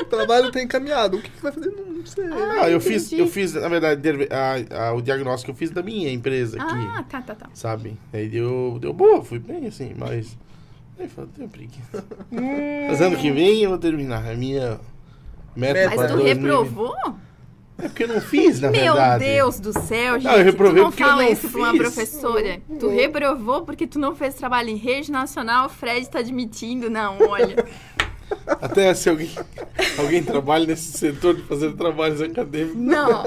O trabalho tá encaminhado. O que, que vai fazer? Não, sei. Ah, eu fiz, entendi. eu fiz, na verdade, a- a- o diagnóstico eu fiz da minha empresa aqui. Ah, tá, tá, tá. Sabe? Aí deu, deu boa, fui bem assim, mas. Aí falei, tenho preguiça. Mas ano que vem eu vou terminar. A minha meta Mas tu 2020. reprovou? É porque eu não fiz, na Meu verdade. Deus do céu, gente. Não, eu reprovei tu não porque eu fala não isso pra uma fiz. professora. Tu reprovou porque tu não fez trabalho em rede nacional, o Fred tá admitindo. Não, olha. *laughs* Até se alguém, alguém trabalha nesse setor de fazer trabalhos acadêmicos, Não.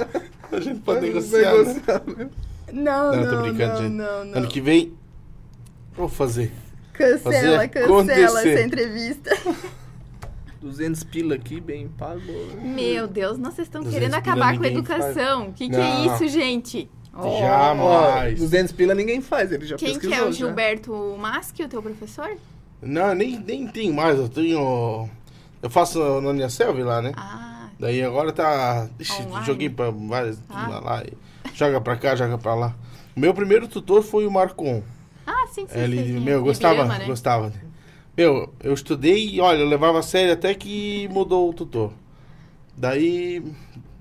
a gente pode negociar. Né? negociar, né? Não, Não, não, tô brincando, não, gente. não, não. Ano que vem, vou fazer. Cancela, fazer cancela acontecer. essa entrevista. *laughs* 200 pila aqui, bem pago. Meu Deus, nós vocês estão 200 querendo acabar com a educação. O que, que é isso, gente? Ó, Jamais. Ó, 200 pila ninguém faz, ele já Quem que pesquisou. é o já. Gilberto Maschi, o teu professor? Não, nem, nem tenho mais. Eu tenho. Eu faço na Unicelv lá, né? Ah, Daí agora tá. Ixi, Online? joguei pra várias. Ah. Lá, e joga pra cá, joga pra lá. O meu primeiro tutor foi o Marcon. ah sim, sim, Ele, sim, sim. meu, eu gostava, Ibirama, né? gostava. Meu, eu estudei e olha, eu levava a sério até que mudou o tutor. Daí.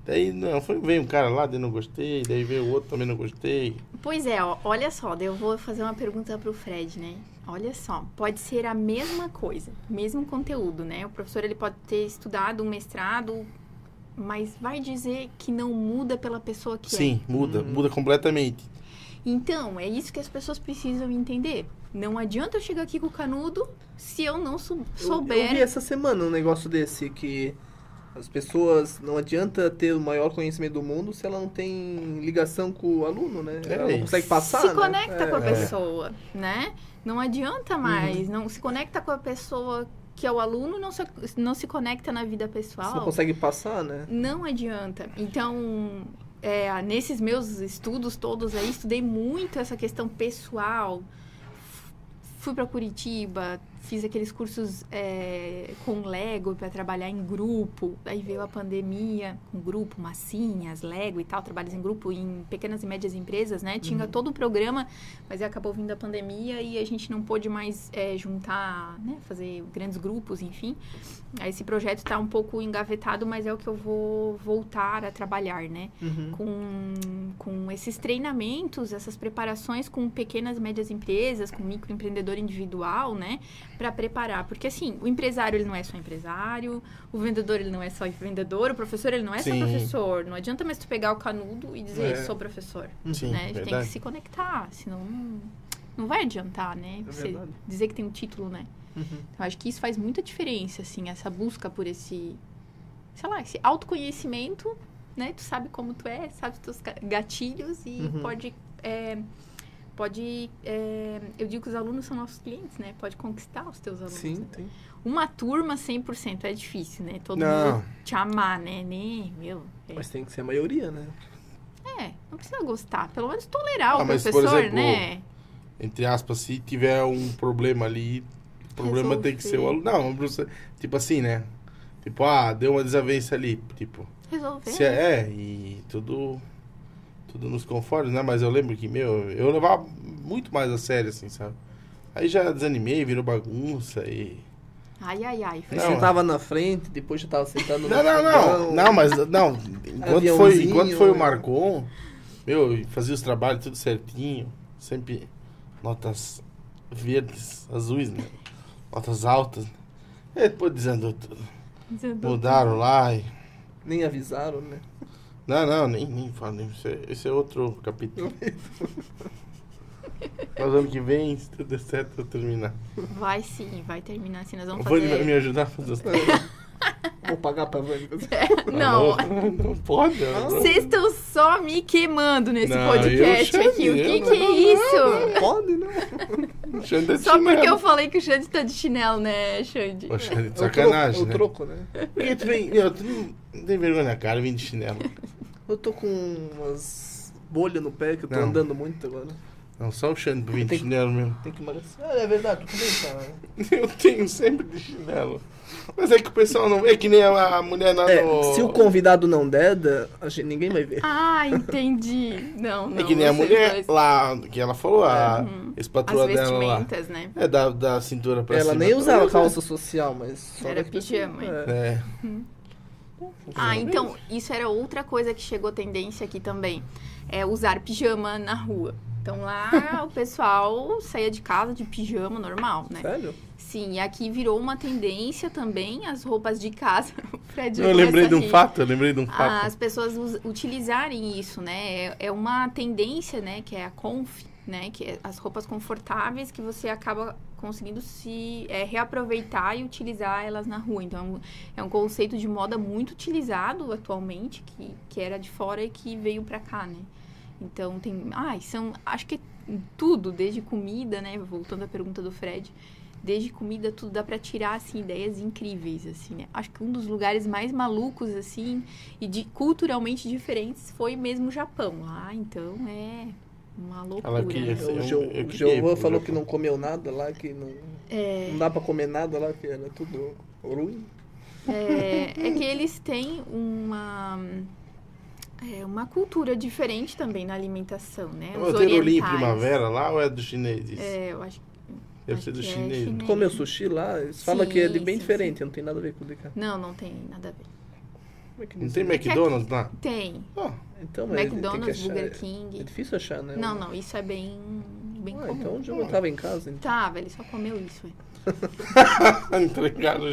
Daí não, foi, veio um cara lá, daí não gostei, daí veio o outro também não gostei. Pois é, ó, olha só, daí eu vou fazer uma pergunta pro Fred, né? Olha só, pode ser a mesma coisa, mesmo conteúdo, né? O professor ele pode ter estudado um mestrado, mas vai dizer que não muda pela pessoa que Sim, muda, Uhum. muda completamente. É. Então, é isso que as pessoas precisam entender. Não adianta eu chegar aqui com o canudo se eu não sou- Eu- souber. Eu, vi essa semana um negócio desse, que as pessoas, não adianta ter o maior conhecimento do mundo se ela não tem ligação com o aluno, né? É ela não consegue passar, se né? conecta É. com a É. pessoa, né? Não adianta mais. Não se conecta com a pessoa que é o aluno, não se, não se conecta na vida pessoal. Você não consegue passar, né? Não adianta. Então, é, nesses meus estudos todos aí, estudei muito essa questão pessoal. Fui para Curitiba, fiz aqueles cursos é, com Lego para trabalhar em grupo. Aí veio a pandemia, com grupo, massinhas, Lego e tal, trabalhos em grupo em pequenas e médias empresas, né? Tinha todo o programa, mas acabou vindo a pandemia e a gente não pôde mais é, juntar, né? Fazer grandes grupos, enfim. Esse projeto está um pouco engavetado, mas é o que eu vou voltar a trabalhar, né? Uhum. Com, com esses treinamentos, essas preparações com pequenas e médias empresas, com microempreendedor individual, né? Para preparar. Porque, assim, o empresário, ele não é só empresário, o vendedor, ele não é só vendedor, o professor, ele não é Sim. só professor. Não adianta mais tu pegar o canudo e dizer, É. sou professor. Sim, né? A gente tem que se conectar, senão não, não vai adiantar, né? É Você verdade. dizer que tem um título, né? Uhum. Eu acho que isso faz muita diferença, assim, essa busca por esse, sei lá, esse autoconhecimento, né? Tu sabe como tu é, sabe os teus ga- gatilhos e Uhum. pode, é, pode, é, eu digo que os alunos são nossos clientes, né? Pode conquistar os teus alunos. Sim, tem. Uma turma 100% é difícil, né? Todo Não. mundo te amar, né? Nem, meu, é. Mas tem que ser a maioria, né? É, não precisa gostar, pelo menos tolerar Ah, o mas, professor, exemplo, né? Entre aspas, se tiver um problema ali, o problema tem que ser o Resolver. aluno. Não, tipo assim, né? Tipo, ah, deu uma desavença ali. Tipo, Resolver. se é, é, e tudo. Tudo nos conformes, né? Mas eu lembro que, meu, eu levava muito mais a sério, assim, sabe? Aí já desanimei, virou bagunça e. Ai, ai, ai. Aí Não, sentava na frente, depois já tava sentado no Não, não, não. Não, mas não. Enquanto foi, enquanto foi o? Marcon, meu, fazia os trabalhos tudo certinho. Sempre notas verdes, azuis, né? Notas altas. E depois desandou tudo. Mudaram lá e. Nem avisaram, né? Não, não, nem, nem falo. nem- Esse é, esse é outro capítulo. *laughs* Mas ano que vem, se tudo der certo, eu terminar. Vai sim, vai terminar assim. Nós O vamos Vani vai fazer. me ajudar a fazer trabalhos. *laughs* Vou pagar pra Vânia. Não. Não, não pode. não. Vocês estão só me queimando nesse Não, podcast eu aqui. O que, que é isso? Pode, não. *laughs* Xande é Só porque chinelo. eu falei que o Xande tá de chinelo, né, Xande? Xande, de É o sacanagem, troco, né? é o troco, né? Por que tu vem, meu, tu não não tem vergonha na cara, vem de chinelo. Eu tô com umas bolhas no pé que eu tô Não. andando muito agora. Não, só o Xande vem de Tem- chinelo mesmo. Tem que emagrecer. Ah, é verdade, tu também tá. Eu tenho sempre de chinelo. Mas é que o pessoal não vê que nem a, a mulher lá É, no... se o convidado não der, da- a gente, ninguém vai ver. Ah, entendi. Não, não. É que nem a vocês mulher dois. lá, que ela falou, a Uhum. ex-patroa As dela lá. vestimentas, né? É, da, da cintura pra Ela cima. nem usava calça social, mas só Era pijama, hein? É. É. Ah, então, isso era outra coisa que chegou tendência aqui também. É usar pijama na rua. Então lá *laughs* o pessoal saía de casa de pijama normal, né? Sério? Sim, e aqui virou uma tendência também as roupas de casa. *laughs* Eu lembrei de um fato, eu lembrei de um fato. As pessoas utilizarem isso, né? É- É uma tendência, né? Que é a conf, né? Que é as roupas confortáveis que você acaba conseguindo se é, reaproveitar e utilizar elas na rua. Então, é um conceito de moda muito utilizado atualmente, que, que era de fora e que veio pra cá, né? Então, tem... Ai, são... Acho que tudo, desde comida, né? Voltando à pergunta do Fred. Desde comida, tudo dá pra tirar, assim, ideias incríveis, assim, né? Acho que um dos lugares mais malucos, assim, e de culturalmente diferentes foi mesmo o Japão. Lá, então, é uma loucura. Queria ser- O eu- Jo- eu falou Japão. que não comeu nada lá, que não, É, não dá pra comer nada lá, que era tudo ruim. é, é que eles têm uma... É uma cultura diferente também na alimentação, né? É Os o Terolim primavera lá ou é do chineses? É, eu acho Deve acho ser do é chinês. né? chinês. Comeu sushi lá, eles falam que é de Sim, bem sim, diferente, não tem nada a ver com o de cá. Não, não tem nada a ver. É Não tem McDonald's lá? Tem. Ah, Então, mas McDonald's, achar- Burger É King. difícil achar, né? Não, não, isso é bem, bem Ah, comum. então o Jeovã tava em casa, então. Tava, ele só comeu isso. ué. *laughs* entregaram.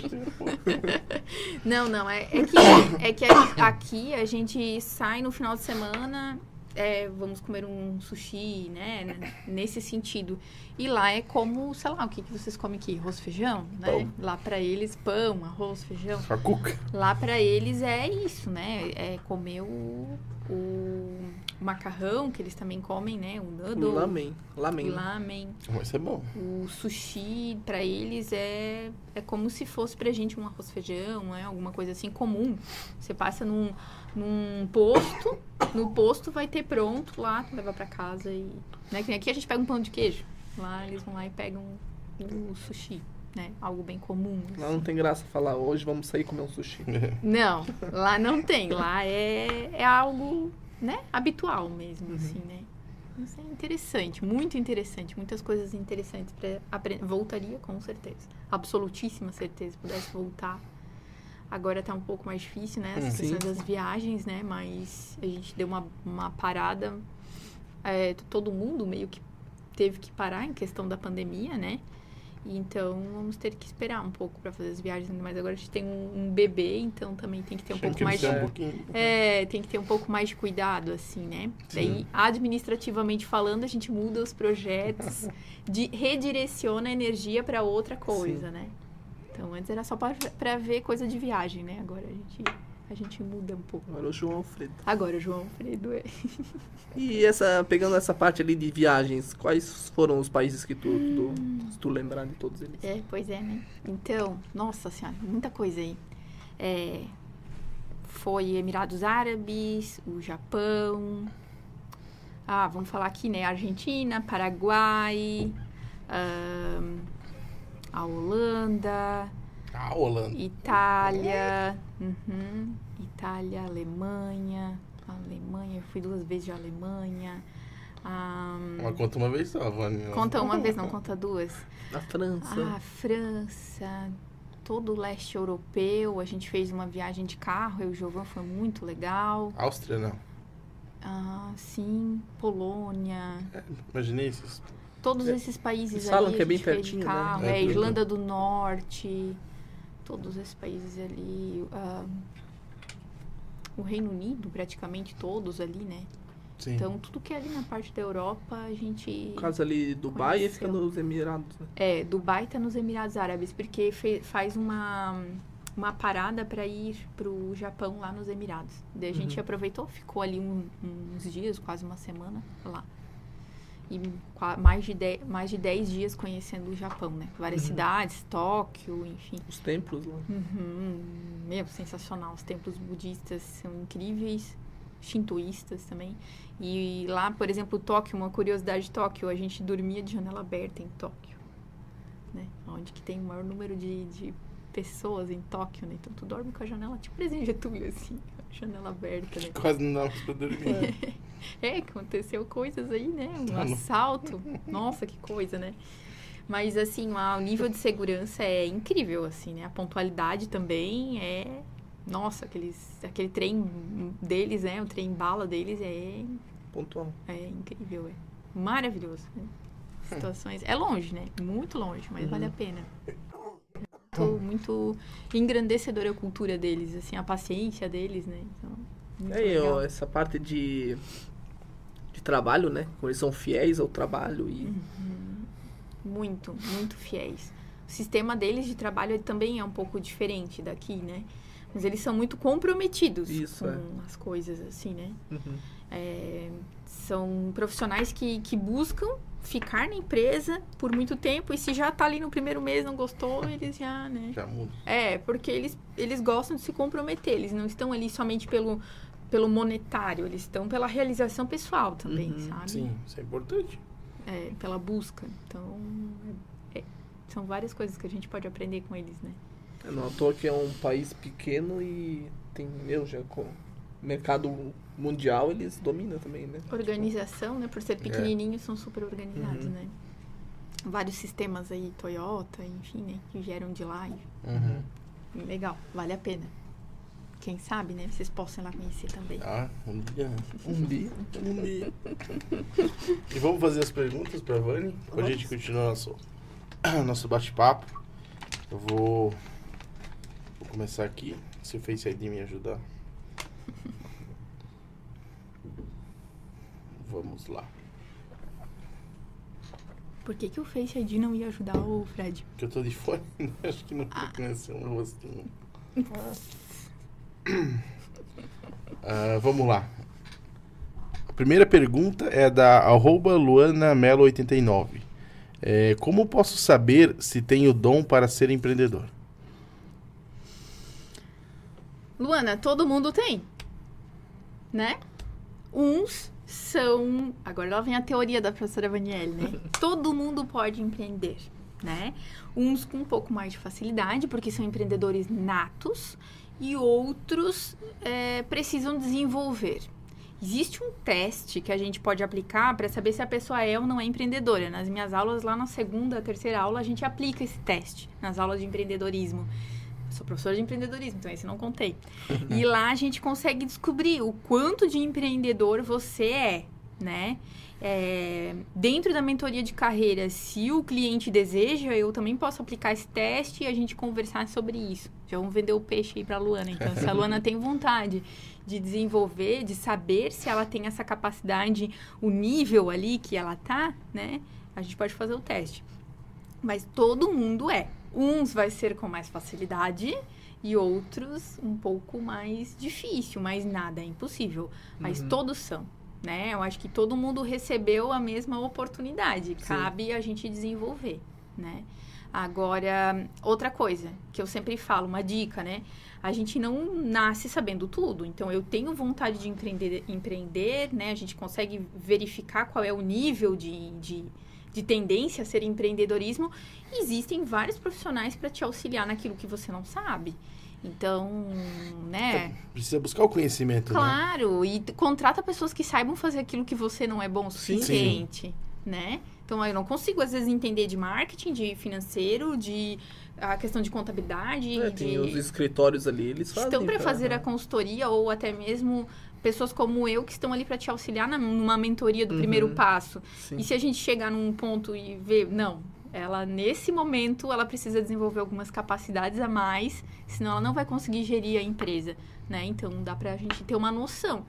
Não, não, é, é que, é que a- aqui a gente sai no final de semana, é, vamos comer um sushi, né? Nesse sentido. E lá é como, sei lá, o que, que vocês comem aqui? Arroz, feijão, né? Pão. Lá pra eles, pão, arroz, feijão. A cuca. Lá pra eles é isso, né? É comer o, o macarrão, que eles também comem, né? O noodle, Lamen. Lamen. o lamen. Vai ser bom. O sushi, pra eles, é, é como se fosse pra gente um arroz feijão, né? Alguma coisa assim comum. Você passa num, num posto, no posto vai ter pronto lá, tu leva pra casa e... Né? Aqui a gente pega um pão de queijo. Lá eles vão lá e pegam o sushi, né? Algo bem comum. Lá não tem graça falar, hoje vamos sair comer um sushi. *laughs* Não, lá não tem. *laughs* Lá é, é algo, né, habitual mesmo, assim, né? Isso é interessante, muito interessante. Muitas coisas interessantes para aprender. Voltaria, com certeza. Absolutíssima certeza. Se pudesse voltar. Agora tá um pouco mais difícil, né? As Hum. questões Sim. das viagens, né? Mas a gente deu uma, uma parada. É, todo mundo meio que teve que parar em questão da pandemia, né? E Então, vamos ter que esperar um pouco para fazer as viagens, mais agora a gente tem um, um bebê, então também tem que ter um pouco mais de um pouquinho. é, tem que ter um pouco mais de cuidado, assim, né? Sim. Daí, administrativamente falando, a gente muda os projetos, *laughs* de, redireciona a energia para outra coisa, né? Então, antes era só para ver coisa de viagem, né? Agora a gente, a gente muda um pouco. Agora o João Alfredo. Agora, o João Alfredo é. *laughs* E essa, pegando essa parte ali de viagens, quais foram os países que tu, tu, se tu lembrar de todos eles? É, pois é, né? Então, nossa senhora, muita coisa aí. É, foi Emirados Árabes, o Japão. Ah, vamos falar aqui, né? Argentina, Paraguai, ahn, a Holanda, Ah, Holanda. Itália, uhum, Itália, Alemanha, Alemanha, eu fui duas vezes de Alemanha. ahn, Mas conta uma vez só, Vânia. conta uma vez, não conta duas. A França. Ah, França. todo o leste europeu. A gente fez uma viagem de carro, eu e o Giovanni, foi muito legal. Áustria, não? Ah, sim. Polônia. É, imaginei esses. Todos esses países Eles ali. falam que é a bem pertinho, né? carro. É, É, bem Irlanda do Norte. Todos esses países ali. ah, o Reino Unido, praticamente todos ali, né? Sim. Então, tudo que é ali na parte da Europa, a gente. No caso ali, Dubai Conheceu. fica nos Emirados, né? É, Dubai tá nos Emirados Árabes, porque faz uma, uma parada para ir pro Japão lá nos Emirados. Daí a gente Uhum. aproveitou, ficou ali um- uns dias, quase uma semana lá. E mais de, dez, mais de 10 dias conhecendo o Japão, né? Várias Uhum. cidades, Tóquio, enfim. Os templos lá. Uhum, meu, sensacional. Os templos budistas são incríveis, shintoístas também. E lá, por exemplo, Tóquio, uma curiosidade de Tóquio, a gente dormia de janela aberta em Tóquio, né? Onde que tem o maior número de, de pessoas em Tóquio, né? Então tu dorme com a janela, tipo presidente Getúlio, assim, janela aberta, né? Quase não dá pra dormir. *laughs* É, aconteceu coisas aí, né? Um não. assalto. Nossa, que coisa, né? Mas, assim, o nível de segurança é incrível, assim, né? A pontualidade também é... Nossa, aqueles, aquele trem deles, né? O trem bala deles é, Pontual. é incrível, é maravilhoso. Né? Situações... É longe, né? Muito longe, mas vale a pena. Muito, muito engrandecedora a cultura deles, assim, a paciência deles, né? Então, É, ó, essa parte de, de trabalho, né? Como eles são fiéis ao trabalho e Uhum. Muito, muito fiéis. O sistema deles de trabalho também é um pouco diferente daqui, né? Mas eles são muito comprometidos Isso, com é. as coisas, assim, né? Uhum. É, são profissionais que, que buscam ficar na empresa por muito tempo e se já tá ali no primeiro mês não gostou, eles já, né? Já muda. É, porque eles, eles gostam de se comprometer, eles não estão ali somente pelo, pelo monetário, eles estão pela realização pessoal também, Uhum, sabe? Sim, isso é importante. é, pela busca. Então, é- é- são várias coisas que a gente pode aprender com eles, né? É, Não à toa que é um país pequeno e tem, meu, já com mercado mundial eles dominam também, né? Organização, né? Por ser pequenininhos, são super organizados, Uhum. né? Vários sistemas aí, Toyota, enfim, né? Que vieram de lá. Uhum. Legal, vale a pena. Quem sabe, né? Vocês possam lá conhecer também. Ah, um dia. *laughs* Um dia. Um dia. E vamos fazer as perguntas pra Vani? Pra gente continuar nosso, *clears throat* nosso bate-papo. Eu vou, vou começar aqui. Se o Face ID me ajudar. *laughs* Vamos lá. Por que, que o Face ID não ia ajudar o Fred? Que eu tô de fone, *laughs* acho que não reconheceu um rostinho. Ah, vamos lá. A primeira pergunta é da arroba Luana Melo 89. É, como posso saber se tenho dom para ser empreendedor? Luana, todo mundo tem, né? Uns são. Agora lá vem a teoria da professora Vanielle, né? *laughs* todo mundo pode empreender, né? Uns com um pouco mais de facilidade, porque são empreendedores natos, e outros é, precisam desenvolver. Existe um teste que a gente pode aplicar para saber se a pessoa é ou não é empreendedora. Nas minhas aulas, lá na segunda, terceira aula, a gente aplica esse teste nas aulas de empreendedorismo. Sou professora de empreendedorismo, então esse não contei. e lá a gente consegue descobrir o quanto de empreendedor você é, né? É, dentro da mentoria de carreira, se o cliente deseja, eu também posso aplicar esse teste e a gente conversar sobre isso. Já vamos vender o peixe aí para a Luana. Então, se a Luana *laughs* tem vontade de desenvolver, de saber se ela tem essa capacidade, o nível ali que ela tá, né? A gente pode fazer o teste. Mas todo mundo é. Uns vai ser com mais facilidade e outros um pouco mais difícil, mas nada é impossível. Mas Uhum. todos são, né? Eu acho que todo mundo recebeu a mesma oportunidade. Cabe a gente desenvolver, né? Agora, outra coisa que eu sempre falo, uma dica, né? A gente não nasce sabendo tudo. Então, eu tenho vontade de empreender, empreender né? A gente consegue verificar qual é o nível de, de, de tendência a ser empreendedorismo. Existem vários profissionais para te auxiliar naquilo que você não sabe. Então, né? Precisa buscar o conhecimento, né? Claro, e t- contrata pessoas que saibam fazer aquilo que você não é bom o Sim. suficiente. né? Então eu não consigo às vezes entender de marketing, de financeiro, de a questão de contabilidade, É, de tem os escritórios ali, eles fazem. estão para pra- fazer a consultoria ou até mesmo pessoas como eu que estão ali para te auxiliar na, numa mentoria do Uhum. primeiro passo. Sim. E se a gente chegar num ponto e ver, não, ela nesse momento ela precisa desenvolver algumas capacidades a mais, senão ela não vai conseguir gerir a empresa, né? Então dá pra gente ter uma noção.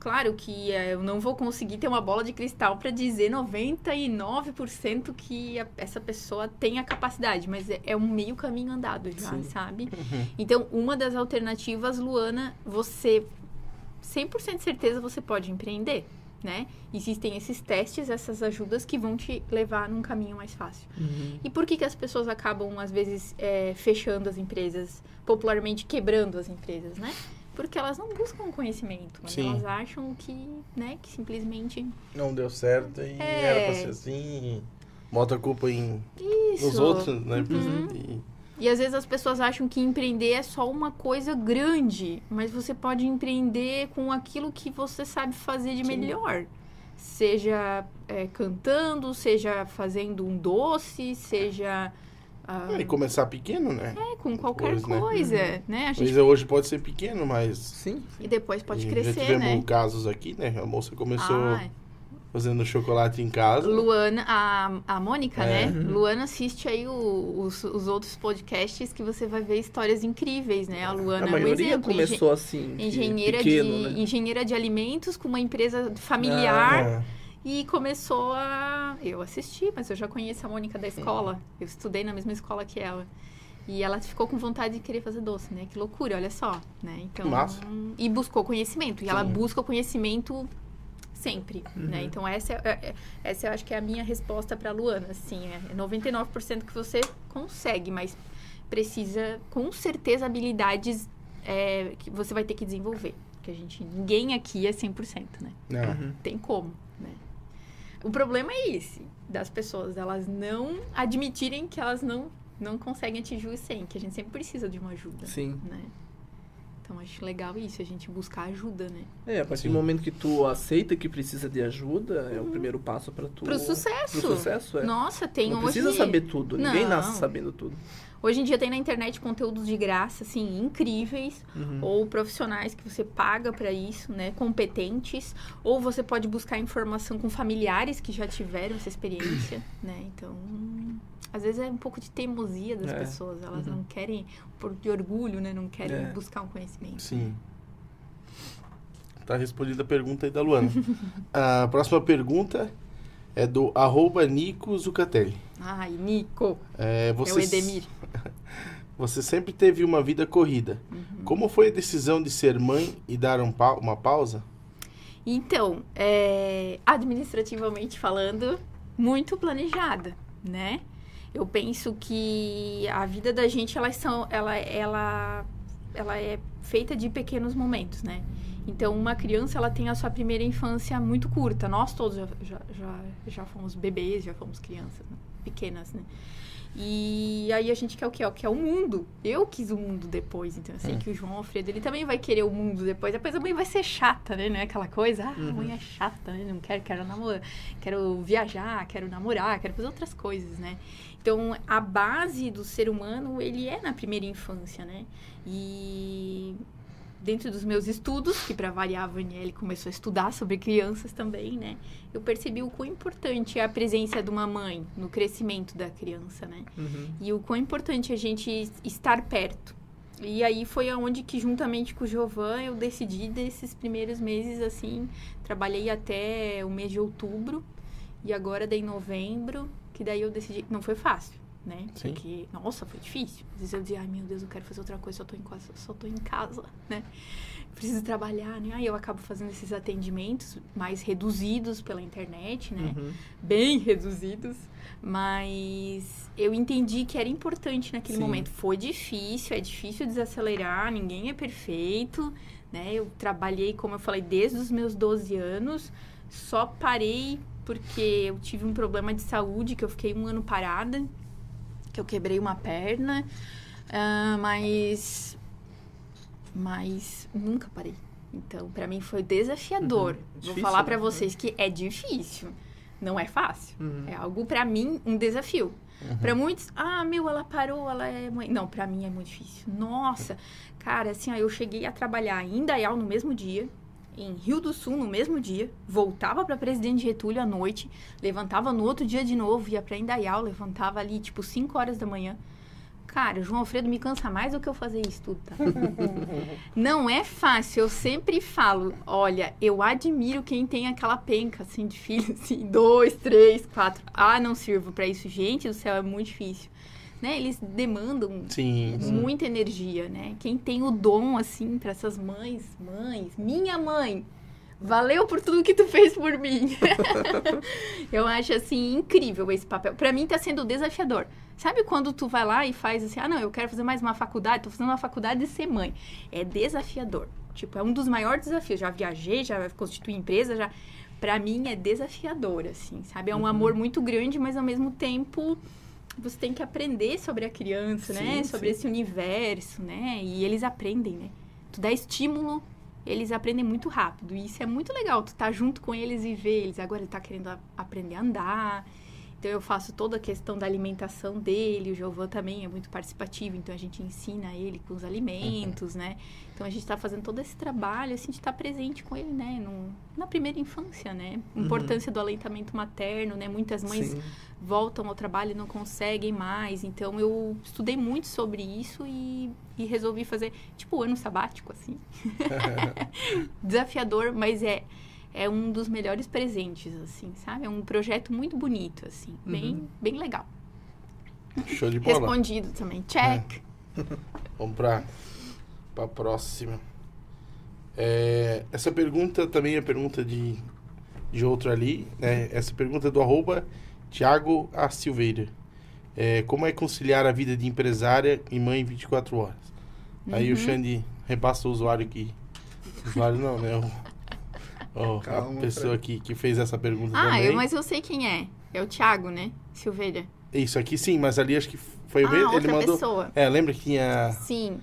Claro que eh, eu não vou conseguir ter uma bola de cristal para dizer 99% que a- essa pessoa tem a capacidade, mas é, é um meio caminho andado já, Sim. sabe? *laughs* Então, uma das alternativas, Luana, você 100% certeza você pode empreender, né? Existem esses testes, essas ajudas que vão te levar num caminho mais fácil. Uhum. E por que, que as pessoas acabam, às vezes, é, fechando as empresas, popularmente quebrando as empresas, né? Porque elas não buscam conhecimento, mas Sim. elas acham que, né, que simplesmente Não deu certo e É. era pra ser assim. Bota a culpa em, isso. nos outros, né? Uhum. E- E às vezes as pessoas acham que empreender é só uma coisa grande, mas você pode empreender com aquilo que você sabe fazer de Sim. melhor. Seja é, cantando, seja fazendo um doce, seja ah, e começar pequeno, né? é, com qualquer coisa, né? coisa, né? A gente, hoje pode ser pequeno, mas. Sim. e depois pode e crescer, Já tivemos né? casos aqui, né? A moça começou Ah, fazendo chocolate em casa. Luana, a, a Mônica, É. né? Luana assiste aí o- os, os outros podcasts que você vai ver histórias incríveis, né? A Luana A é um maioria exemplo. engen- começou assim. de engenheira, pequeno, de, né? engenheira de alimentos com uma empresa familiar É. e começou a. Eu assisti, mas eu já conheço a Mônica da escola. Eu estudei na mesma escola que ela. E ela ficou com vontade de querer fazer doce, né? Que loucura, olha só, né? Então, Massa. e buscou conhecimento. E ela Sim. busca o conhecimento sempre, né? Uhum. Então essa é, é- essa eu acho que é a minha resposta para Luana, assim, é 99% que você consegue, mas precisa com certeza habilidades é, que você vai ter que desenvolver, que a gente ninguém aqui é 100%, né? Não. Uhum. Tem como, né? O problema é esse, das pessoas, elas não admitirem que elas não não conseguem atingir o 100, que a gente sempre precisa de uma ajuda, Sim. né? Então acho legal isso, a gente buscar ajuda, né? É, a partir Sim. do momento que tu aceita que precisa de ajuda, é o primeiro passo pra tu. Pro sucesso. Pro sucesso, é. Nossa, tem Não hoje precisa saber tudo. Ninguém Não. nasce sabendo tudo. Hoje em dia tem na internet conteúdos de graça, assim, incríveis, Uhum. ou profissionais que você paga pra isso, né, competentes, ou você pode buscar informação com familiares que já tiveram essa experiência, *coughs* né? Então, às vezes é um pouco de teimosia das É. pessoas, elas Uhum. não querem, por de orgulho, né, não querem É. buscar um conhecimento. Sim. Tá respondida a pergunta aí da Luana. *laughs* a próxima pergunta é do arroba Nico Zucatelli. Ai, Nico, É, é você, o Edemir. *laughs* Você sempre teve uma vida corrida. Uhum. Como foi a decisão de ser mãe e dar um pa- uma pausa? Então, é, administrativamente falando, muito planejada, né? Eu penso que a vida da gente, elas são, ela, ela, ela é feita de pequenos momentos, né? Então, uma criança, ela tem a sua primeira infância muito curta. Nós todos já, já, já, já fomos bebês, já fomos crianças né? pequenas, né? E aí a gente quer o quê? Quer o mundo. Eu quis o mundo depois, então eu sei Hum. que o João Alfredo, ele também vai querer o mundo depois. Depois a mãe vai ser chata, né? Não é aquela coisa, ah, a Uhum. mãe é chata, né? Não quero, quero namorar, quero viajar, quero namorar, quero fazer outras coisas, né? Então, a base do ser humano, ele é na primeira infância, né? E dentro dos meus estudos, que para variar a Vanielle começou a estudar sobre crianças também, né? Eu percebi o quão importante é a presença de uma mãe no crescimento da criança, né? Uhum. E o quão importante é a gente estar perto. E aí foi aonde que, juntamente com o Giovan, eu decidi desses primeiros meses, assim, trabalhei até o mês de outubro. E agora daí novembro, que daí eu decidi... Não foi fácil, né? Sim. Porque, nossa, foi difícil. Às vezes eu dizia, ai meu Deus, eu quero fazer outra coisa, só tô em casa, só tô em casa, né? Preciso trabalhar, né? Aí eu acabo fazendo esses atendimentos mais reduzidos pela internet, né? Uhum. bem reduzidos, mas eu entendi que era importante naquele Sim. momento. Foi difícil, é difícil desacelerar, ninguém é perfeito, né? Eu trabalhei, como eu falei, desde os meus 12 anos, só parei porque eu tive um problema de saúde, que eu fiquei um ano parada, que eu quebrei uma perna, ah, mas mas nunca parei. Então, pra mim foi desafiador. Uhum. Vou Difícil, falar pra né? vocês que é difícil. Não é fácil. Uhum. É algo, para mim, um desafio. Uhum. Para muitos, ah, meu, ela parou, ela é mãe. Não, para mim é muito difícil. Nossa, cara, assim, ó, eu cheguei a trabalhar em Indaial no mesmo dia, em Rio do Sul no mesmo dia, voltava para Presidente Getúlio à noite, levantava no outro dia de novo, ia para Indaial, levantava ali tipo 5 horas da manhã. Cara, o João Alfredo me cansa mais do que eu fazer isso tudo, tá? *laughs* não é fácil. Eu sempre falo, olha, eu admiro quem tem aquela penca, assim, de filhos, assim, dois, três, quatro. Ah, não sirvo para isso. Gente do céu, é muito difícil. Né? Eles demandam sim, muita sim. energia, né? Quem tem o dom, assim, para essas mães, mães, minha mãe, Valeu por tudo que tu fez por mim. *laughs* eu acho assim incrível esse papel. Para mim tá sendo desafiador. Sabe quando tu vai lá e faz assim: "Ah, não, eu quero fazer mais uma faculdade, tô fazendo uma faculdade de ser mãe". É desafiador. Tipo, é um dos maiores desafios. Já viajei, já constituí empresa, já para mim é desafiador assim, sabe? É um uhum. amor muito grande, mas ao mesmo tempo você tem que aprender sobre a criança, né? sim, né? Sobre sim. esse universo, né? E eles aprendem, né? Tu dá estímulo, eles aprendem muito rápido. E isso é muito legal, tu tá junto com eles e ver eles. Agora ele tá querendo aprender a andar. Então eu faço toda a questão da alimentação dele, o Jovan também é muito participativo, então a gente ensina ele com os alimentos, uhum. né? Então a gente está fazendo todo esse trabalho, assim, de estar tá presente com ele, né? No, na primeira infância, né? Uhum. Importância uhum. do aleitamento materno, né? Muitas mães Sim. voltam ao trabalho e não conseguem mais. Então eu estudei muito sobre isso e, e resolvi fazer, tipo, ano sabático, assim. *laughs* *laughs* Desafiador, mas é é um dos melhores presentes, assim, sabe? É um projeto muito bonito, assim, bem, uhum. bem legal. Show de bola. Respondido também. Check. É. *laughs* Vamos para a próxima. É, essa pergunta também é pergunta de, de outro ali, né? Essa pergunta é do arroba Tiago A. Silveira. É, como é conciliar a vida de empresária e mãe 24 horas? Uhum. Aí o uhum. Xande repassa o usuário aqui. usuário não, né? Oh, Calma, a pessoa que, que fez essa pergunta ah, também. Ah, mas eu sei quem é. É o Thiago, né? Silveira. Isso aqui sim, mas ali acho que foi ah, ele, ele mandou. Pessoa. É, lembra que tinha. Sim.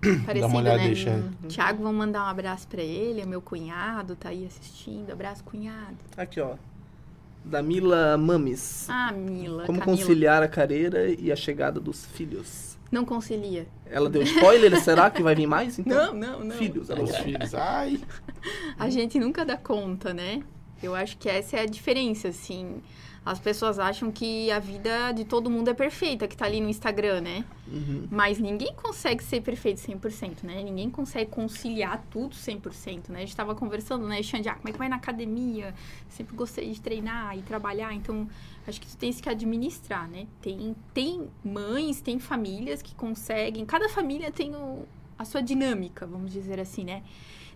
Parecido, *clears throat* Dá uma olhada né? Deixa. Uhum. Tiago, vamos mandar um abraço para ele, é meu cunhado, tá aí assistindo. Abraço, cunhado. Aqui, ó. Da Mila Mames. Ah, Mila. Como Camila. conciliar a carreira e a chegada dos filhos? Não concilia. Ela deu spoiler? *laughs* Será que vai vir mais? Então? Não, não, não. Filhos, ela Os filhos, ai. A gente nunca dá conta, né? Eu acho que essa é a diferença, assim. As pessoas acham que a vida de todo mundo é perfeita, que tá ali no Instagram, né? Uhum. Mas ninguém consegue ser perfeito 100%, né? Ninguém consegue conciliar tudo 100%, né? A gente tava conversando, né, Xande, ah, como é que vai na academia? Sempre gostei de treinar e trabalhar, então acho que tu tens que administrar, né? Tem, tem mães, tem famílias que conseguem, cada família tem o, a sua dinâmica, vamos dizer assim, né?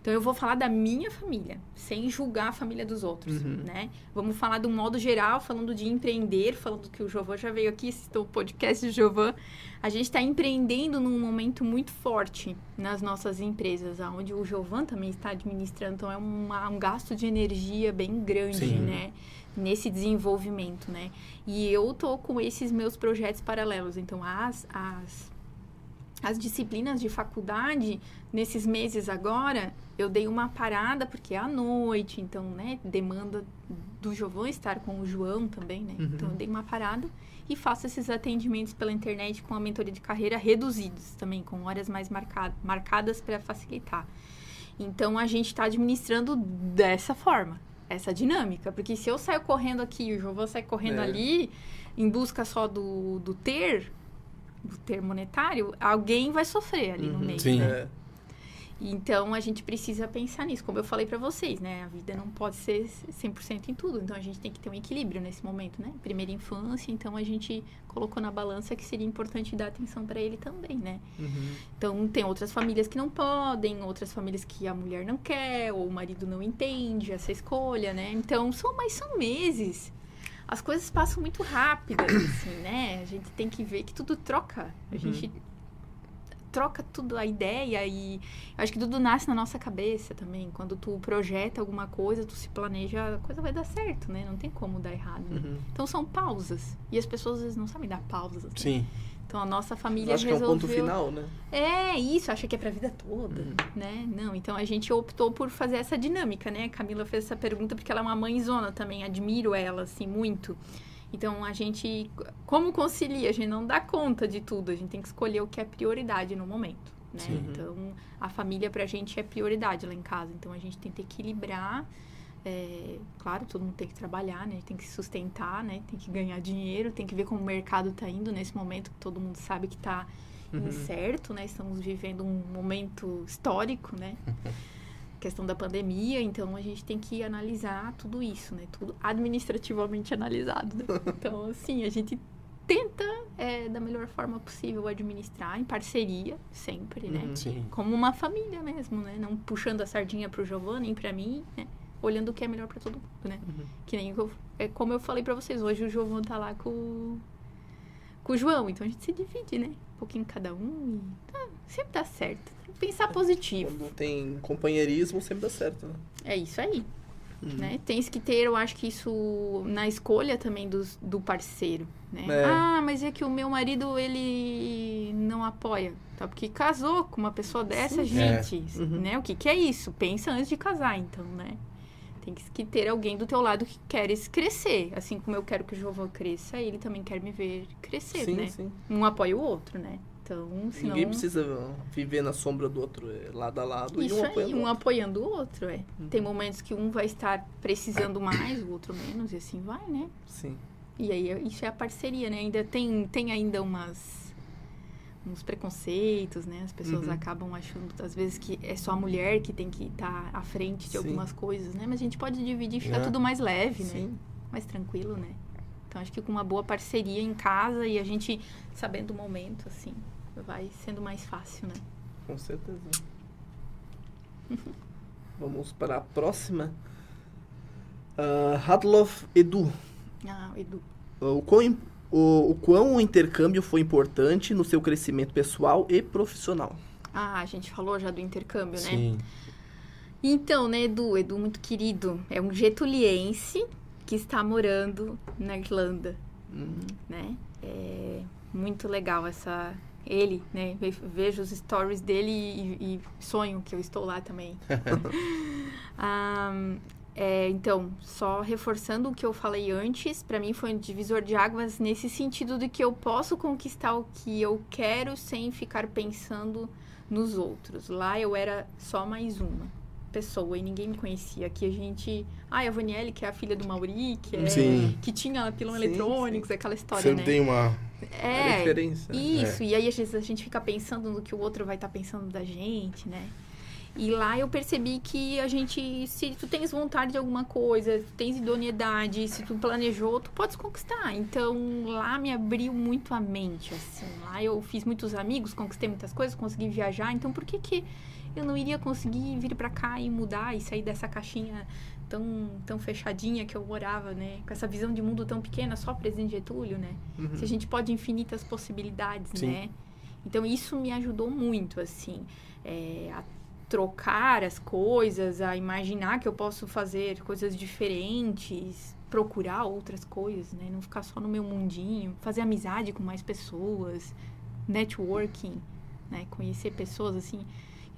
Então eu vou falar da minha família, sem julgar a família dos outros, uhum. né? Vamos falar de um modo geral, falando de empreender, falando que o Jovan já veio aqui, assistiu o podcast do Jovan. A gente está empreendendo num momento muito forte nas nossas empresas, onde o Jovan também está administrando, então é uma, um gasto de energia bem grande, Sim. né? Nesse desenvolvimento, né? E eu tô com esses meus projetos paralelos, então as, as as disciplinas de faculdade, nesses meses agora, eu dei uma parada, porque é à noite, então, né, demanda do João estar com o João também, né? Uhum. Então, eu dei uma parada e faço esses atendimentos pela internet com a mentoria de carreira reduzidos também, com horas mais marcado, marcadas para facilitar. Então, a gente está administrando dessa forma, essa dinâmica, porque se eu saio correndo aqui e o João sai correndo é. ali, em busca só do, do ter, do ter monetário, alguém vai sofrer ali uhum, no meio. Sim. Né? Então a gente precisa pensar nisso, como eu falei para vocês, né? A vida não pode ser 100% em tudo, então a gente tem que ter um equilíbrio nesse momento, né? Primeira infância, então a gente colocou na balança que seria importante dar atenção para ele também, né? Uhum. Então tem outras famílias que não podem, outras famílias que a mulher não quer, ou o marido não entende essa escolha, né? Então são, mas são meses as coisas passam muito rápidas, assim, né? A gente tem que ver que tudo troca. A uhum. gente troca tudo a ideia e acho que tudo nasce na nossa cabeça também. Quando tu projeta alguma coisa, tu se planeja, a coisa vai dar certo, né? Não tem como dar errado. Né? Uhum. Então são pausas. E as pessoas às vezes não sabem dar pausas. Assim. Sim. Então a nossa família Acho resolveu... que é o ponto final, né? É, isso, acha que é pra vida toda, Uhum. né? Não, então a gente optou por fazer essa dinâmica, né? A Camila fez essa pergunta porque ela é uma mãezona também, admiro ela, assim, muito. Então a gente, como concilia? A gente não dá conta de tudo, a gente tem que escolher o que é prioridade no momento, né? Sim. Então a família pra gente é prioridade lá em casa, então a gente tenta equilibrar. é, claro, todo mundo tem que trabalhar, né? Tem que se sustentar, né? Tem que ganhar dinheiro, tem que ver como o mercado tá indo nesse momento que todo mundo sabe que tá Uhum. incerto, né? Estamos vivendo um momento histórico, né? *laughs* Questão da pandemia, então a gente tem que analisar tudo isso, né? Tudo administrativamente analisado. né? *laughs* Então, assim, a gente tenta é, da melhor forma possível administrar em parceria, sempre, né? Uhum. Sim. Como uma família mesmo, né? Não puxando a sardinha pro Giovanni nem pra mim, né? Olhando o que é melhor pra todo mundo, né? Uhum. Que nem eu, é como eu falei pra vocês, hoje o Giovanni tá lá com, com o João, então a gente se divide, né? Um pouquinho cada um e tá, sempre dá certo. Pensar positivo. Quando tem companheirismo, sempre dá certo, né? É isso aí, Uhum. né? Tem que ter, eu acho que isso na escolha também dos, do parceiro, né? É. Ah, mas é que o meu marido, ele não apoia, tá? Porque casou com uma pessoa dessa, gente, Uhum. né? O que que é isso? Pensa antes de casar, então, né? Tem que- que ter alguém do teu lado que queres crescer. Assim como eu quero que o João cresça, ele também quer me ver crescer, sim, né? sim. Um apoia o outro, né? Então, senão... Ninguém precisa viver na sombra do outro, é lado a lado, Isso e um aí, apoiando o um outro. apoiando o outro, é. Uhum. Tem momentos que um vai estar precisando mais, o outro menos, e assim vai, né? Sim. E aí, é- isso é a parceria, né? Ainda tem, tem ainda umas... Uns preconceitos, né? As pessoas Uhum. acabam achando, às vezes, que é só a mulher que tem que estar à frente de Sim. algumas coisas, né? Mas a gente pode dividir e ficar É. tudo mais leve, né? Sim. Mais tranquilo, né? Então, acho que com uma boa parceria em casa e a gente sabendo o momento, assim, vai sendo mais fácil, né? Com certeza. *laughs* Vamos para a próxima. Uh, Hadlov Edu. Ah, Edu. O quão, o, o quão o intercâmbio foi importante no seu crescimento pessoal e profissional? Ah, a gente falou já do intercâmbio, né? Sim. Então, né, Edu, Edu muito querido, é um getuliense que está morando na Irlanda, Hum, né? É muito legal essa ele, né? Ve- Vejo os stories dele e, e sonho que eu estou lá também. *laughs* Ah, é, então, só reforçando o que eu falei antes, para mim foi um divisor de águas nesse sentido de que eu posso conquistar o que eu quero sem ficar pensando nos outros. Lá eu era só mais uma pessoa e ninguém me conhecia. Aqui a gente. Ah, a Vanielle, que é a filha do Mauri, que, é, Sim. que tinha pilão Sim, eletrônicos, aquela história, Sempre né? tem uma. A É, diferença. né? isso, e aí às vezes a gente fica pensando no que o outro vai estar pensando da gente, né? E lá eu percebi que a gente, se tu tens vontade de alguma coisa, tens idoneidade, se tu planejou, tu podes conquistar. Então lá me abriu muito a mente, assim. Lá eu fiz muitos amigos, conquistei muitas coisas, consegui viajar. Então por que que eu não iria conseguir vir pra cá e mudar e sair dessa caixinha tão, tão fechadinha que eu morava, né? Com essa visão de mundo tão pequena, só presidente Getúlio, né? Uhum. Se a gente pode infinitas possibilidades, Sim. né? Então isso me ajudou muito, assim, é, a trocar as coisas, a imaginar que eu posso fazer coisas diferentes, procurar outras coisas, né? Não ficar só no meu mundinho, fazer amizade com mais pessoas, networking, né? Conhecer pessoas assim.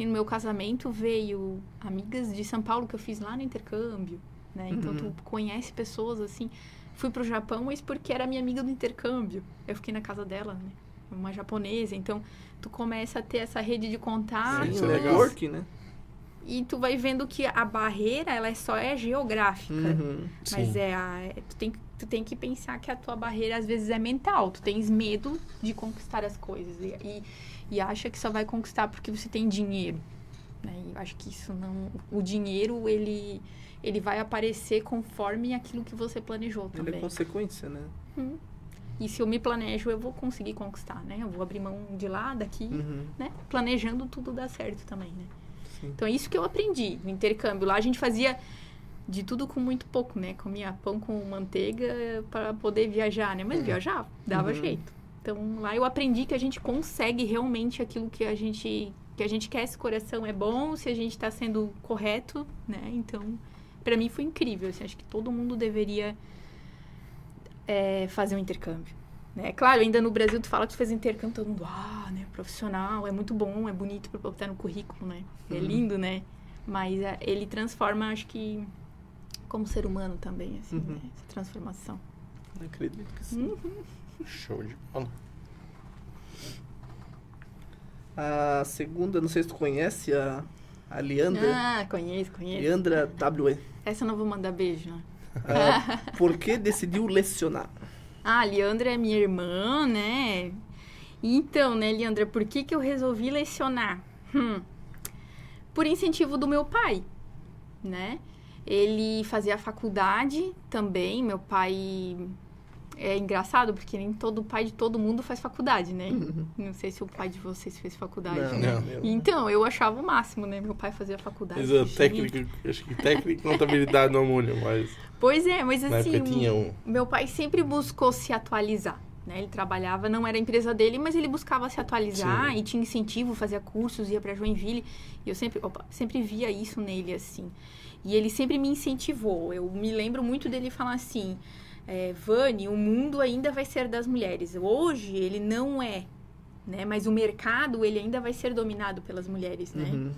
E no meu casamento veio amigas de São Paulo que eu fiz lá no intercâmbio, né? Então Uhum. tu conhece pessoas assim. Fui pro Japão, mas porque era minha amiga do intercâmbio. Eu fiquei na casa dela, né? Uma japonesa. Então, tu começa a ter essa rede de contatos. Sim, é network, né? E tu vai vendo que a barreira, ela é só é geográfica. Uhum. Mas Sim. é a, é- tu, tem, que- tu tem que pensar que a tua barreira às vezes é mental. Tu tens medo de conquistar as coisas. E, e, e acha que só vai conquistar porque você tem dinheiro. Né? E eu acho que isso não. O dinheiro, ele, ele vai aparecer conforme aquilo que você planejou Ele também. é consequência, né? E se eu me planejo, eu vou conseguir conquistar, né? Eu vou abrir mão de lá, daqui, Uhum. né? Planejando tudo dá certo também, né? Sim. Então, é isso que eu aprendi no intercâmbio. Lá a gente fazia de tudo com muito pouco, né? Comia pão com manteiga para poder viajar, né? Mas viajar dava Uhum. jeito. Então, lá eu aprendi que a gente consegue realmente aquilo que a gente que a gente quer, esse coração é bom, se a gente está sendo correto, né? Então, para mim foi incrível. assim, acho que todo mundo deveria é, fazer um intercâmbio. Né? Claro, ainda no Brasil tu fala que tu fez intercâmbio, todo mundo, ah, né, profissional, é muito bom, é bonito para botar no currículo, né? É uhum. lindo, né? Mas é, ele transforma, acho que, como ser humano também, assim, uhum. né? Essa transformação. Não acredito que sim. Uhum. Show de bola. A segunda, não sei se tu conhece, a, a Leandra. Ah, conheço, conheço. Leandra W. Essa eu não vou mandar beijo, né? Ah, *laughs* por que decidiu lecionar? Ah, a Leandra é minha irmã, né? Então, né, Leandra, por que, que eu resolvi lecionar? Hum, por incentivo do meu pai, né? Ele fazia faculdade também, meu pai é engraçado porque nem todo pai de todo mundo faz faculdade, né? Uhum. Não sei se o pai de vocês fez faculdade. Não, né? não. Então, eu achava o máximo, né? Meu pai fazia faculdade. Exato, técnico, acho que técnico contabilidade no Múnio, mas. Pois é, mas assim, um... meu pai sempre buscou se atualizar. Né? Ele trabalhava, não era a empresa dele, mas ele buscava se atualizar Sim. e tinha incentivo, fazia cursos, ia para Joinville. E eu sempre, opa, sempre via isso nele assim. E ele sempre me incentivou. Eu me lembro muito dele falar assim: é, Vani, o mundo ainda vai ser das mulheres. Hoje ele não é, né? Mas o mercado ele ainda vai ser dominado pelas mulheres, né? Uhum.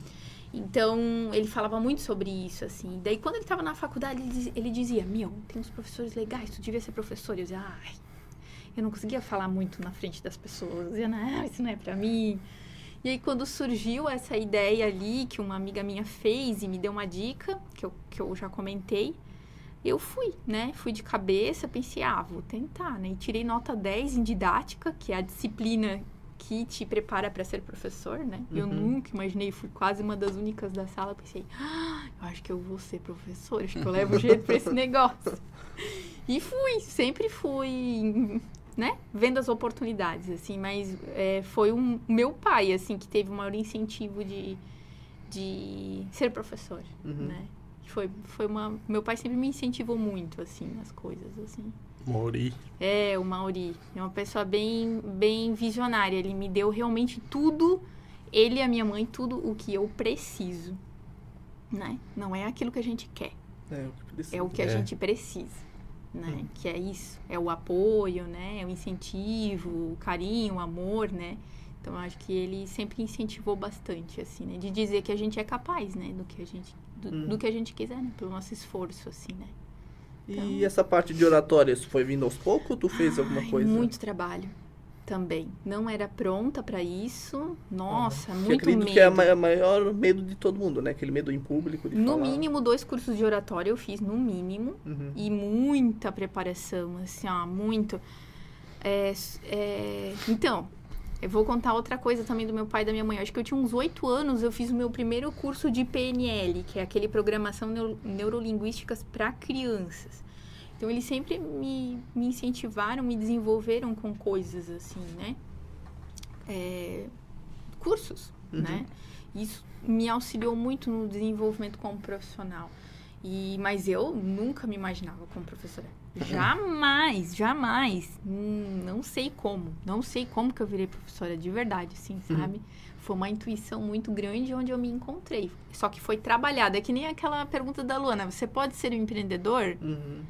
Então ele falava muito sobre isso, assim. Daí quando ele estava na faculdade ele dizia, ele dizia: "Meu, tem uns professores legais, tu devia ser professor". Eu dizia: "Ai, eu não conseguia falar muito na frente das pessoas. Eu dizia: "Não, isso não é para mim". E aí, quando surgiu essa ideia ali, que uma amiga minha fez e me deu uma dica, que eu, que eu já comentei, eu fui, né? Fui de cabeça, pensei, ah, vou tentar, né? E tirei nota 10 em didática, que é a disciplina que te prepara para ser professor, né? Uhum. Eu nunca imaginei, fui quase uma das únicas da sala, pensei, ah, eu acho que eu vou ser professor, acho que eu levo *laughs* jeito para esse negócio. E fui, sempre fui, né? Vendo as oportunidades, assim, mas é, foi o um, meu pai, assim, que teve o maior incentivo de, de ser professor, uhum. né? Foi, foi uma. Meu pai sempre me incentivou muito, assim, nas coisas, assim. Mauri. É, o Mauri. É uma pessoa bem, bem visionária. Ele me deu realmente tudo, ele e a minha mãe, tudo o que eu preciso. Né? Não é aquilo que a gente quer. É o que, precisa. É o que a é. gente precisa. Né? Hum. Que é isso. É o apoio, né? É o incentivo, o carinho, o amor, né? Então, acho que ele sempre incentivou bastante, assim, né? De dizer que a gente é capaz, né? Do que a gente do, hum. do que a gente quiser, né? Pelo nosso esforço, assim, né? Então... E essa parte de oratória, isso foi vindo aos poucos ou tu fez Ai, alguma coisa? Muito trabalho também. Não era pronta para isso. Nossa, uhum. muito acredito medo. que é o maior medo de todo mundo, né? Aquele medo em público. no falar. mínimo, dois cursos de oratória eu fiz, no mínimo. Uhum. E muita preparação, assim, ó, muito. É, é... Então, eu vou contar outra coisa também do meu pai e da minha mãe. Acho que eu tinha uns oito anos, eu fiz o meu primeiro curso de PNL, que é aquele Programação Neuro Neurolinguísticas para Crianças. Então, eles sempre me, me incentivaram, me desenvolveram com coisas assim, né? É, cursos, uhum. né? Isso me auxiliou muito no desenvolvimento como profissional. E, mas eu nunca me imaginava como professora. *laughs* Jamais, jamais. Hum, não sei como. Não sei como que eu virei professora de verdade, assim, uhum. sabe? Uhum. Foi uma intuição muito grande onde eu me encontrei. Só que foi trabalhada. É que nem aquela pergunta da Luana. Você pode ser um empreendedor? Uhum.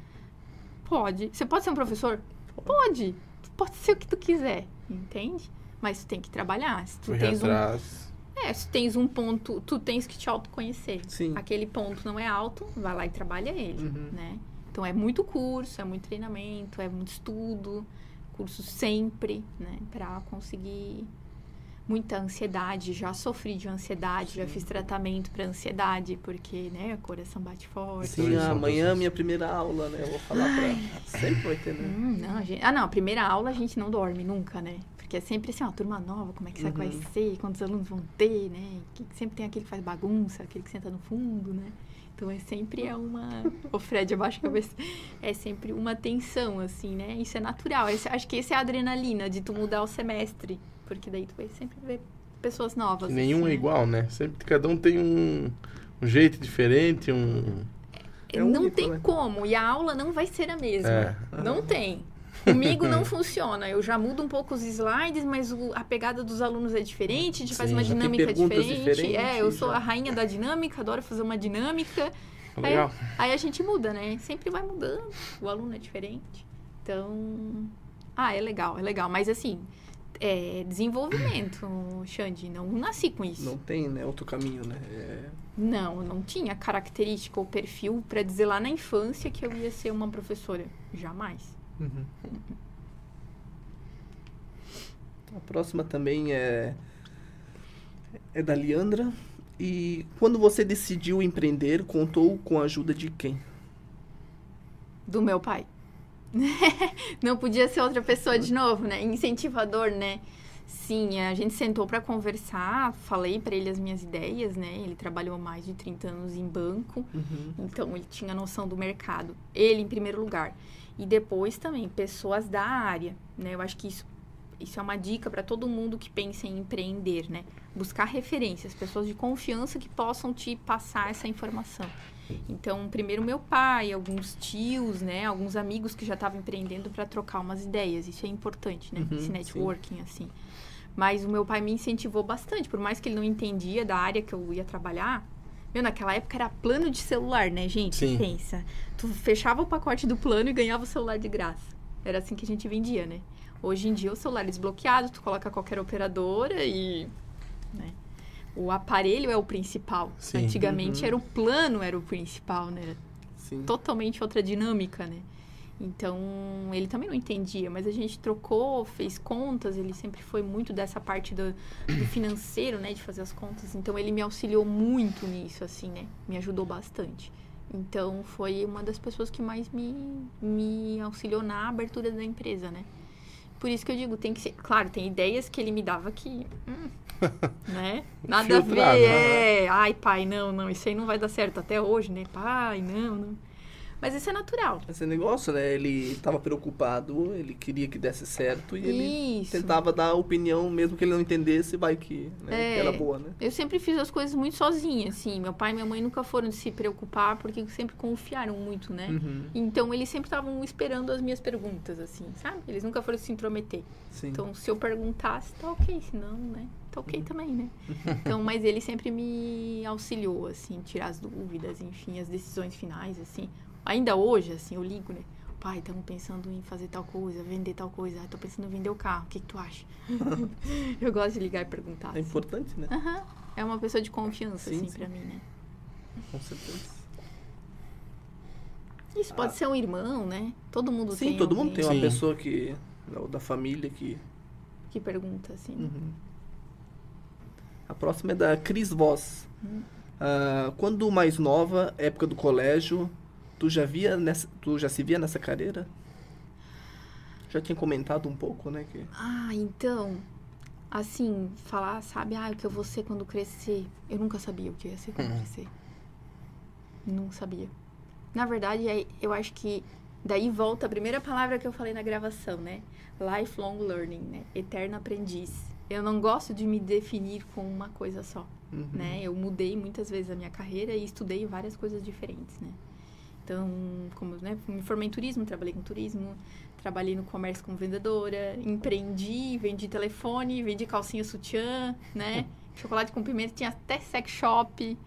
Pode. Você pode ser um professor? Pode. Pode ser o que tu quiser, entende? Mas tu tem que trabalhar. Se tu tens atrás. um... É, se tens um ponto, tu tens que te autoconhecer. Sim. Aquele ponto não é alto, vai lá e trabalha ele, uhum. né? Então é muito curso, é muito treinamento, é muito estudo, curso sempre, né, para conseguir muita ansiedade. Já sofri de ansiedade, Sim. já fiz tratamento para ansiedade, porque, né, o coração bate forte. Sim, amanhã é minha primeira aula, né? Eu vou falar para sempre vai ter, né? Hum, não, gente... Ah, não, a primeira aula a gente não dorme nunca, né? Porque é sempre assim, ó, turma nova, como é que será uhum. que vai uhum. ser? Quantos alunos vão ter, né? Que sempre tem aquele que faz bagunça, aquele que senta no fundo, né? Então é sempre é uma. O Fred abaixa a cabeça. É sempre uma tensão, assim, né? Isso é natural. Esse, acho que esse é a adrenalina de tu mudar o semestre. Porque daí tu vai sempre ver pessoas novas. Que nenhum assim, é né? igual, né? Sempre cada um tem um, um jeito diferente, um. É, é não único, tem né? como. E a aula não vai ser a mesma. É. Não tem. Comigo não *laughs* funciona. Eu já mudo um pouco os slides, mas o, a pegada dos alunos é diferente, a gente Sim, faz uma dinâmica diferente. É, eu sou a rainha da dinâmica, adoro fazer uma dinâmica. Legal. Aí, aí, a gente muda, né? Sempre vai mudando. O aluno é diferente. Então, Ah, é legal, é legal. Mas assim, é desenvolvimento, Xande. Não nasci com isso. Não tem, né? Outro caminho, né? É... Não, não tinha característica ou perfil para dizer lá na infância que eu ia ser uma professora. Jamais. Uhum. A próxima também é é da Leandra. E quando você decidiu empreender, contou com a ajuda de quem? Do meu pai. *laughs* Não podia ser outra pessoa de novo, né? Incentivador, né? Sim, a gente sentou para conversar, falei para ele as minhas ideias, né? Ele trabalhou mais de 30 anos em banco, uhum. então ele tinha noção do mercado. Ele em primeiro lugar. E depois também pessoas da área, né? Eu acho que isso isso é uma dica para todo mundo que pensa em empreender, né? Buscar referências, pessoas de confiança que possam te passar essa informação. Então, primeiro meu pai, alguns tios, né, alguns amigos que já estavam empreendendo para trocar umas ideias. Isso é importante, né? Uhum, Esse networking sim. assim. Mas o meu pai me incentivou bastante, por mais que ele não entendia da área que eu ia trabalhar. Meu, naquela época era plano de celular, né, gente? Sim. Pensa. Tu fechava o pacote do plano e ganhava o celular de graça. Era assim que a gente vendia, né? Hoje em dia o celular é desbloqueado, tu coloca qualquer operadora e. Né? O aparelho é o principal. Sim. Antigamente uhum. era o plano era o principal, né? Sim. Totalmente outra dinâmica, né? Então, ele também não entendia, mas a gente trocou, fez contas, ele sempre foi muito dessa parte do, do, financeiro, né, de fazer as contas. Então, ele me auxiliou muito nisso, assim, né? Me ajudou bastante. Então, foi uma das pessoas que mais me, me auxiliou na abertura da empresa, né? Por isso que eu digo, tem que ser. Claro, tem ideias que ele me dava que. Hum, *laughs* né? Nada a ver. É. Ai, pai, não, não, isso aí não vai dar certo até hoje, né? Pai, não, não. Mas isso é natural. Esse negócio, né? Ele estava preocupado, ele queria que desse certo e ele isso. tentava dar opinião, mesmo que ele não entendesse, vai que, né? é, que era boa, né? Eu sempre fiz as coisas muito sozinha, assim. Meu pai e minha mãe nunca foram se preocupar porque sempre confiaram muito, né? Uhum. Então eles sempre estavam esperando as minhas perguntas, assim, sabe? Eles nunca foram se intrometer. Sim. Então se eu perguntasse, tá ok, se não, né? Tá ok uhum. também, né? *laughs* Então, mas ele sempre me auxiliou, assim, tirar as dúvidas, enfim, as decisões finais, assim. Ainda hoje, assim, eu ligo, né? Pai, estamos pensando em fazer tal coisa, vender tal coisa. Ah, tô pensando em vender o carro. O que, que tu acha? *laughs* eu gosto de ligar e perguntar. É assim. importante, né? Uhum. É uma pessoa de confiança, sim, assim, sim. pra mim, né? Com certeza. Isso pode ah. ser um irmão, né? Todo mundo sim, tem. Sim, todo mundo tem uma pessoa que. da família que. Que pergunta, assim. Uhum. A próxima é da Cris Voss. Uhum. Uh, quando mais nova, época do colégio, Tu já via nessa, tu já se via nessa carreira? Já tinha comentado um pouco, né? Que... Ah, então, assim, falar, sabe, ah, o que eu vou ser quando crescer. Eu nunca sabia o que eu ia ser quando uhum. crescer. Não sabia. Na verdade, eu acho que daí volta a primeira palavra que eu falei na gravação, né? Lifelong learning, né? Eterno aprendiz. Eu não gosto de me definir com uma coisa só, uhum. né? Eu mudei muitas vezes a minha carreira e estudei várias coisas diferentes, né? Então, como né, me formei em turismo, trabalhei com turismo, trabalhei no comércio como vendedora, empreendi, vendi telefone, vendi calcinha sutiã, né? *laughs* Chocolate com pimenta, tinha até sex shop.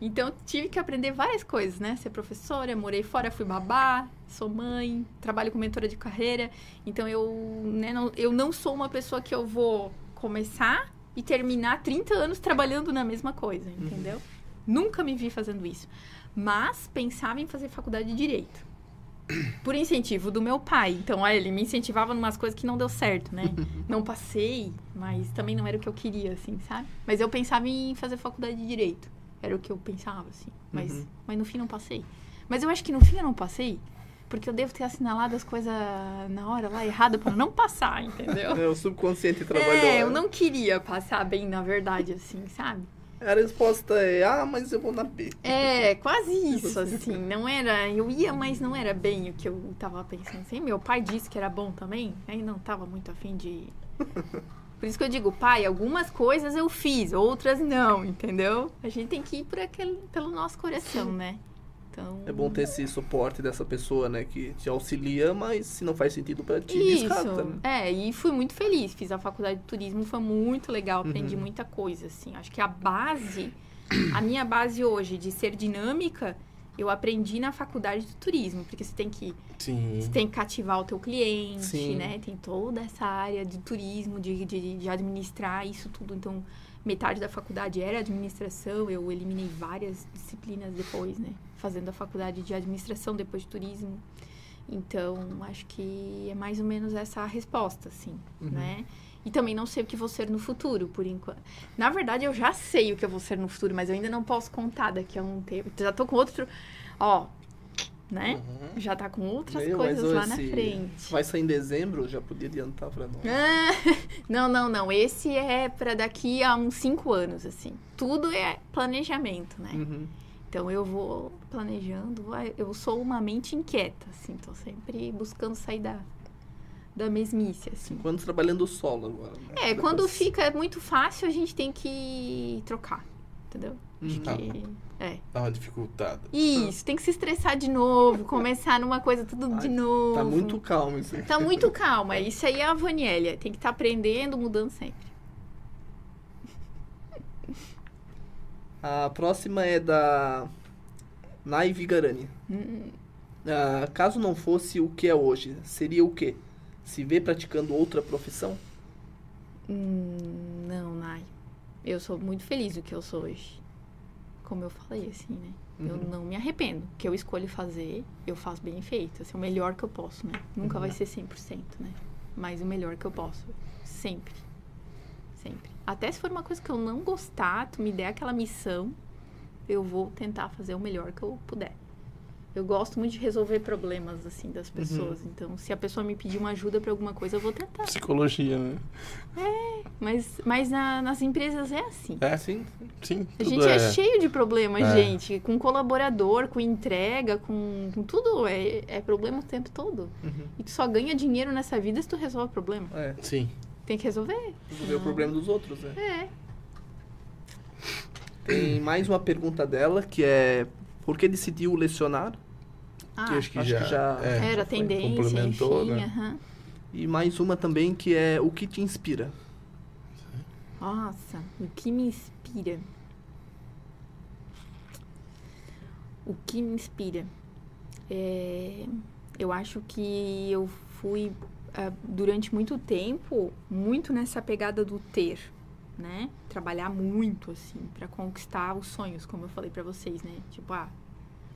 Então, tive que aprender várias coisas, né? Ser professora, morei fora, fui babá, sou mãe, trabalho com mentora de carreira. Então, eu, né, não, eu não sou uma pessoa que eu vou começar e terminar 30 anos trabalhando na mesma coisa, entendeu? Uhum. Nunca me vi fazendo isso mas pensava em fazer faculdade de direito. *clears throat* Por incentivo do meu pai. Então, olha, ele me incentivava em umas coisas que não deu certo, né? *laughs* não passei, mas também não era o que eu queria, assim, sabe? Mas eu pensava em fazer faculdade de direito. Era o que eu pensava, assim. Mas, uhum. mas no fim não passei. Mas eu acho que no fim eu não passei porque eu devo ter assinalado as coisas na hora lá errada para não passar, entendeu? *laughs* É, o subconsciente trabalhou. É, eu né? não queria passar bem, na verdade, assim, sabe? A resposta é, ah, mas eu vou na B. É, quase isso, assim. Não era. Eu ia, mas não era bem o que eu tava pensando. Assim, meu pai disse que era bom também, aí não tava muito afim de. Por isso que eu digo, pai, algumas coisas eu fiz, outras não, entendeu? A gente tem que ir por aquele, pelo nosso coração, Sim. né? Então... É bom ter esse suporte dessa pessoa, né? Que te auxilia, mas se não faz sentido para ti, Isso. descarta, né? É, e fui muito feliz. Fiz a faculdade de turismo, foi muito legal. Aprendi uhum. muita coisa, assim. Acho que a base, a minha base hoje de ser dinâmica, Eu aprendi na faculdade de turismo, porque você tem que, Sim. Você tem que cativar o teu cliente, Sim. né? Tem toda essa área de turismo, de, de, de administrar isso tudo. Então, metade da faculdade era administração, eu eliminei várias disciplinas depois, né? Fazendo a faculdade de administração depois de turismo. Então, acho que é mais ou menos essa a resposta, assim, uhum. né? E também não sei o que vou ser no futuro, por enquanto. Na verdade, eu já sei o que eu vou ser no futuro, mas eu ainda não posso contar daqui a um tempo. Já tô com outro. Ó, né? Uhum. Já tá com outras Meu, coisas lá na frente. Vai sair em dezembro, já podia adiantar pra nós. *laughs* não, não, não. Esse é para daqui a uns cinco anos, assim. Tudo é planejamento, né? Uhum. Então eu vou planejando, eu sou uma mente inquieta, assim, tô sempre buscando sair da, da mesmice, assim. Cinco anos trabalhando solo agora. Né? É, Depois... quando fica muito fácil, a gente tem que trocar, entendeu? Acho uhum. que... É. Dá uma dificultada. Isso, tem que se estressar de novo, começar numa coisa tudo Ai, de novo. Tá muito calmo isso aí. Tá muito calma. Isso aí é a Vanélia. Tem que estar tá aprendendo, mudando sempre. A próxima é da Nai Vigarani. Hum. Ah, caso não fosse o que é hoje, seria o quê? Se vê praticando outra profissão? Hum, não, Nai. Eu sou muito feliz do que eu sou hoje como eu falei, assim, né? Uhum. Eu não me arrependo. O que eu escolho fazer, eu faço bem feito. Assim, o melhor que eu posso, né? Nunca uhum. vai ser 100%, né? Mas o melhor que eu posso. Sempre. Sempre. Até se for uma coisa que eu não gostar, tu me der aquela missão, eu vou tentar fazer o melhor que eu puder eu gosto muito de resolver problemas, assim, das uhum. pessoas. Uhum. Então, se a pessoa me pedir uma ajuda para alguma coisa, eu vou tentar. Psicologia, né? É, mas, mas na, nas empresas é assim. É, sim. Sim. A gente é... é... cheio de problemas, é. gente. Com colaborador, com entrega, com, com tudo. É, é problema o tempo todo. Uhum. E tu só ganha dinheiro nessa vida se tu resolve o problema. É. Sim. Tem que resolver. Resolver o problema dos outros, né? É. Tem mais uma pergunta dela, que é... Por que decidiu lecionar? Ah, que acho que acho já, que já é, era tendência, complementou, enfim, né? E mais uma também que é o que te inspira. Nossa, o que me inspira? O que me inspira? É, eu acho que eu fui uh, durante muito tempo muito nessa pegada do ter, né? Trabalhar muito assim para conquistar os sonhos, como eu falei para vocês, né? Tipo, ah,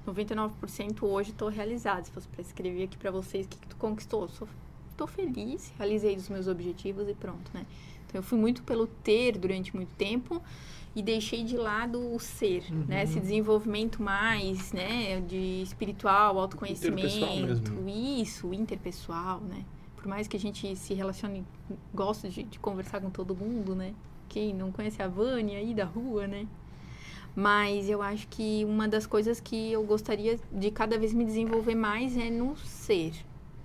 99% hoje estou realizada. Se fosse para escrever aqui para vocês o que, que tu conquistou, estou feliz, realizei os meus objetivos e pronto, né? Então eu fui muito pelo ter durante muito tempo e deixei de lado o ser, uhum. né? Esse desenvolvimento mais, né, de espiritual, autoconhecimento, isso, interpessoal, né? Por mais que a gente se relacione, gosta de, de conversar com todo mundo, né? Quem não conhece a Vânia aí da rua, né? Mas eu acho que uma das coisas que eu gostaria de cada vez me desenvolver mais é no ser,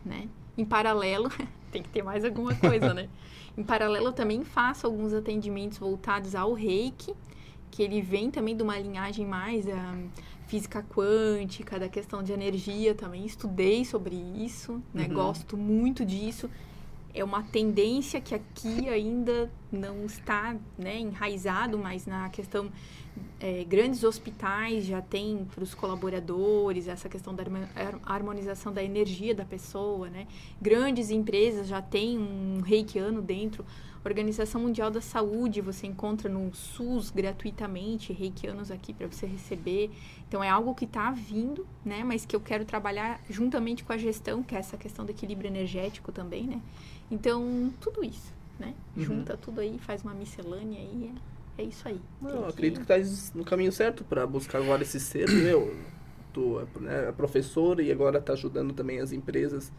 né? Em paralelo, *laughs* tem que ter mais alguma coisa, né? *laughs* Em paralelo, eu também faço alguns atendimentos voltados ao reiki, que ele vem também de uma linhagem mais da física quântica, da questão de energia também. Estudei sobre isso, né? Uhum. Gosto muito disso é uma tendência que aqui ainda não está né, enraizado, mas na questão é, grandes hospitais já tem para os colaboradores essa questão da harmonização da energia da pessoa, né? Grandes empresas já têm um reikiano dentro. Organização Mundial da Saúde, você encontra no SUS gratuitamente reikianos aqui para você receber. Então é algo que está vindo, né? Mas que eu quero trabalhar juntamente com a gestão, que é essa questão do equilíbrio energético também, né? Então, tudo isso, né? Uhum. Junta tudo aí, faz uma miscelânea aí, é, é isso aí. Não, que... acredito que tá no caminho certo para buscar agora esse ser, meu. Tu é, é professor e agora está ajudando também as empresas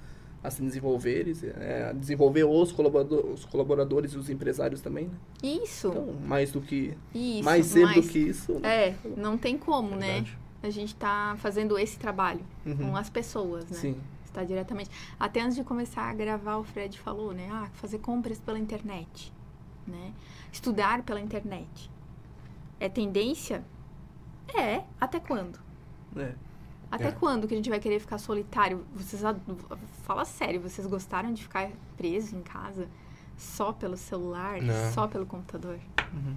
a se desenvolverem, é, desenvolver os, colaborador, os colaboradores e os empresários também, né? Isso. Então, mais do que isso, mais cedo mais, do que isso. Né? É, não tem como, né? A gente está fazendo esse trabalho uhum. com as pessoas, né? Sim está diretamente. Até antes de começar a gravar, o Fred falou, né? Ah, fazer compras pela internet, né? Estudar pela internet. É tendência? É. Até quando? É. Até é. quando que a gente vai querer ficar solitário? Vocês fala sério, vocês gostaram de ficar preso em casa só pelo celular, Não. só pelo computador? Uhum.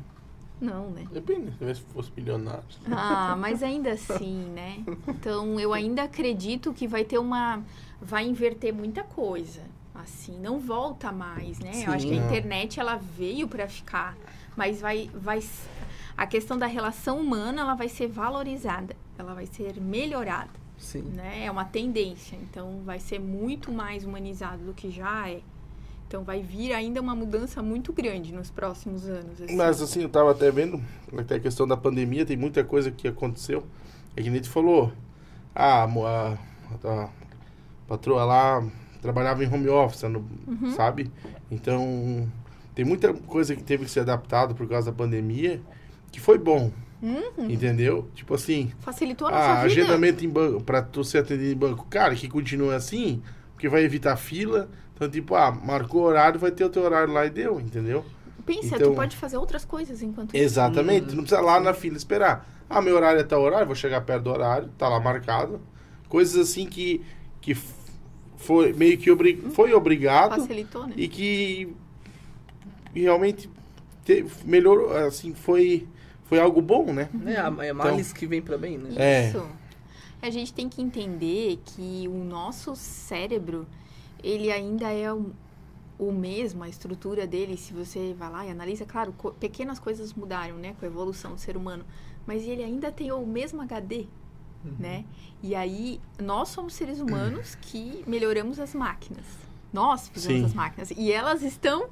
Não, né? Depende, se fosse milionário. Ah, *laughs* mas ainda assim, né? Então, eu ainda acredito que vai ter uma... Vai inverter muita coisa. Assim, não volta mais, né? Sim, eu acho que a internet, ela veio para ficar. Mas vai, vai... A questão da relação humana, ela vai ser valorizada. Ela vai ser melhorada, Sim. né? É uma tendência. Então, vai ser muito mais humanizado do que já é. Então, vai vir ainda uma mudança muito grande nos próximos anos. assim. Mas assim, eu tava até vendo, até a questão da pandemia, tem muita coisa que aconteceu. É que nem tu falou, ah, a, a, a patroa lá trabalhava em home office, no- Uhum. sabe? Então, tem muita coisa que teve que ser adaptado por causa da pandemia, que foi bom, Uhum. entendeu? Tipo assim, Facilitou a nossa ah, vida. agendamento em banco, pra tu ser atendido em banco, cara, que continue assim, porque vai evitar fila. Então, tipo, ah, marcou horário, vai ter o teu horário lá e deu, entendeu? Pensa, Então- tu pode fazer outras coisas enquanto. Exatamente, Uhum. tu não precisa lá na fila esperar. Ah, meu horário é tal horário, vou chegar perto do horário, tá lá marcado. Coisas assim que, que foi meio que obri foi obrigado Facilitou, né? e que realmente te, melhorou, assim, foi, foi algo bom, né? É, a- é males que vem pra bem, né? É. Isso. A gente tem que entender que o nosso cérebro, ele ainda é o, o mesmo, a estrutura dele, se você vai lá e analisa, claro, co- pequenas coisas mudaram, né, com a evolução do ser humano, mas ele ainda tem o mesmo HD, né? E aí, nós somos seres humanos que melhoramos as máquinas. Nós fizemos Sim. as máquinas. E elas estão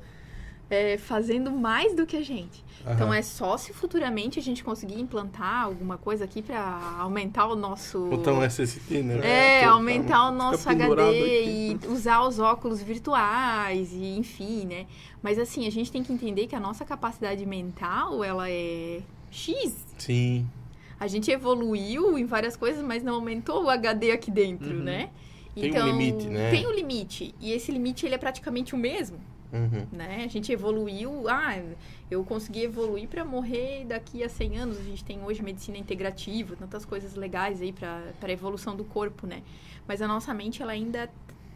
é, fazendo mais do que a gente. Então Aham. é só se futuramente a gente conseguir implantar alguma coisa aqui para aumentar o nosso. Botão SST, né? É, Total. aumentar o nosso HD aqui. e usar os óculos virtuais e enfim, né? Mas assim, a gente tem que entender que a nossa capacidade mental, ela é X. Sim, A gente evoluiu em várias coisas, mas não aumentou o HD aqui dentro, Uhum. né? Tem um limite, né? Tem um limite. E esse limite, ele é praticamente o mesmo uhum. né? A gente evoluiu, ah, eu consegui evoluir para morrer daqui a 100 anos. A gente tem hoje medicina integrativa, tantas coisas legais aí para a evolução do corpo, né? Mas a nossa mente, ela ainda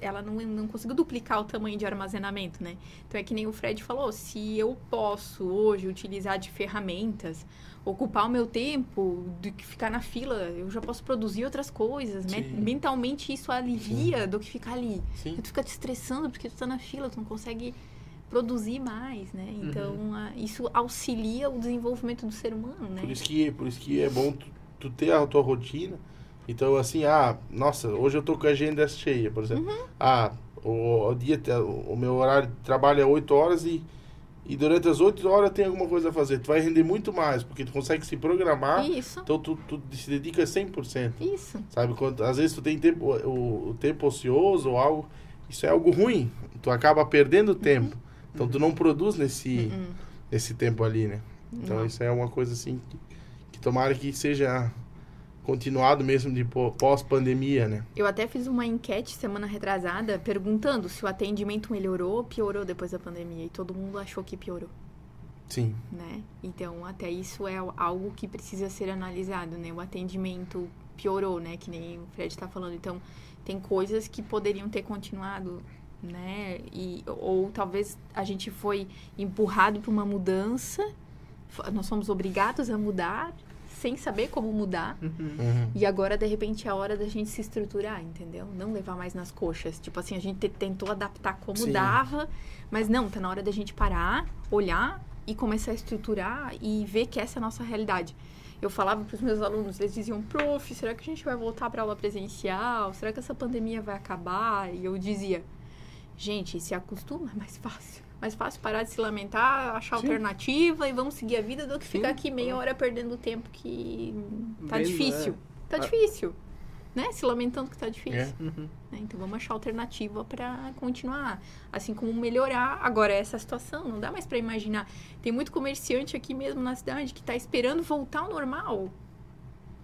ela não, não conseguiu duplicar o tamanho de armazenamento, né? Então é que nem o Fred falou, se eu posso hoje utilizar de ferramentas, ocupar o meu tempo, do que ficar na fila, eu já posso produzir outras coisas. Me- Sim. Mentalmente isso alivia do que ficar ali. Sim. Tu fica te estressando porque tu tá na fila, tu não consegue produzir mais, né? Então, a- isso auxilia o desenvolvimento do ser humano, né? Por isso que, por isso que é bom tu, tu ter a tua rotina. Então, assim, ah, nossa, hoje eu tô com a agenda cheia, por exemplo. Uhum. Ah, o, o dia, o meu horário de trabalho é 8 horas e, e durante as 8 horas tem alguma coisa a fazer. Tu vai render muito mais, porque tu consegue se programar. Isso, Então, tu, tu se dedica 100%. isso. Sabe? Quando, às vezes tu tem tempo, o, o tempo ocioso ou algo, isso é algo ruim. Tu acaba perdendo tempo. Então, tu não produz nesse, Uhum. nesse tempo ali, né? Então, Não. isso é uma coisa assim que, que tomara que seja continuado mesmo de pós-pandemia, né? Eu até fiz uma enquete semana retrasada perguntando se o atendimento melhorou ou piorou depois da pandemia. E todo mundo achou que piorou, Sim. né? Então, até isso é algo que precisa ser analisado, né? O atendimento piorou, né? Que nem o Fred está falando. Então, tem coisas que poderiam ter continuado, né? E, ou talvez a gente foi empurrado para uma mudança, nós somos obrigados a mudar sem saber como mudar. Uhum. Uhum. E agora, de repente, é a hora da gente se estruturar, entendeu? Não levar mais nas coxas. Tipo assim, a gente te- tentou adaptar como Sim. dava, mas não, tá na hora da gente parar, olhar e começar a estruturar e ver que essa é a nossa realidade. Eu falava para os meus alunos, eles diziam, prof, será que a gente vai voltar para aula presencial? Será que essa pandemia vai acabar? E eu dizia, gente, se acostuma, é mais fácil. Mais fácil parar de se lamentar, achar Sim. alternativa e vamos seguir a vida do que ficar aqui meia hora perdendo tempo que tá difícil. Tá Ah. difícil. Né? Se lamentando que tá difícil. É. Uhum. né? Então vamos achar alternativa para continuar. Assim como melhorar agora essa situação. Não dá mais para imaginar. Tem muito comerciante aqui mesmo na cidade que tá esperando voltar ao normal.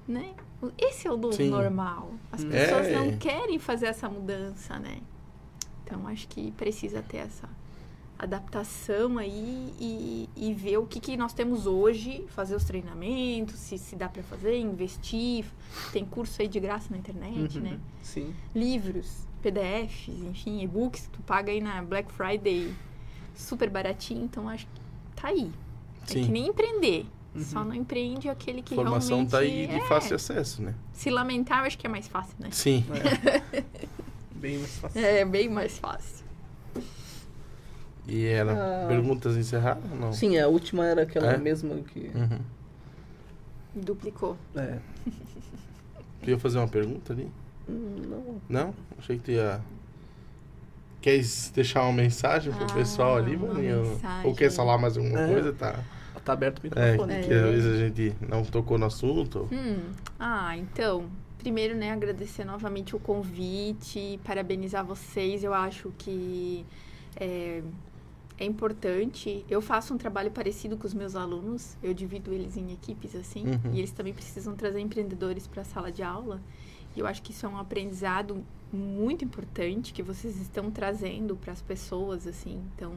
Né? Esse é o novo Sim. normal. As Hum. pessoas É. não querem fazer essa mudança, né? Então acho que precisa ter essa adaptação aí e, e ver o que, que nós temos hoje, fazer os treinamentos, se, se dá para fazer, investir. Tem curso aí de graça na internet, Uhum. né? Sim. livros, PDFs, enfim, e-books, tu paga aí na Black Friday super baratinho, então acho que tá aí. É Sim. que nem empreender. Uhum. Só não empreende aquele que Formação realmente... tá aí de é. fácil acesso, né? Se lamentar, eu acho que é mais fácil, né? Sim. *laughs* É. bem mais fácil. É, bem mais fácil. E era Ah. perguntas encerradas? Não. Sim, a última era aquela É? mesma que. Uhum. Duplicou. É. Tu ia fazer uma pergunta ali? Não. Não? Achei que tu ia. Queres deixar uma mensagem pro Ah, pessoal ali, Maninho? Ou quer falar mais alguma É. coisa? Tá. Tá aberto o É, microfone. que às vezes a gente não tocou no assunto. Hum, ah, então, primeiro, né, agradecer novamente o convite, parabenizar vocês. Eu acho que é, é importante. Eu faço um trabalho parecido com os meus alunos, eu divido eles em equipes assim, Uhum. e eles também precisam trazer empreendedores para a sala de aula. E eu acho que isso é um aprendizado muito importante que vocês estão trazendo para as pessoas, assim. Então,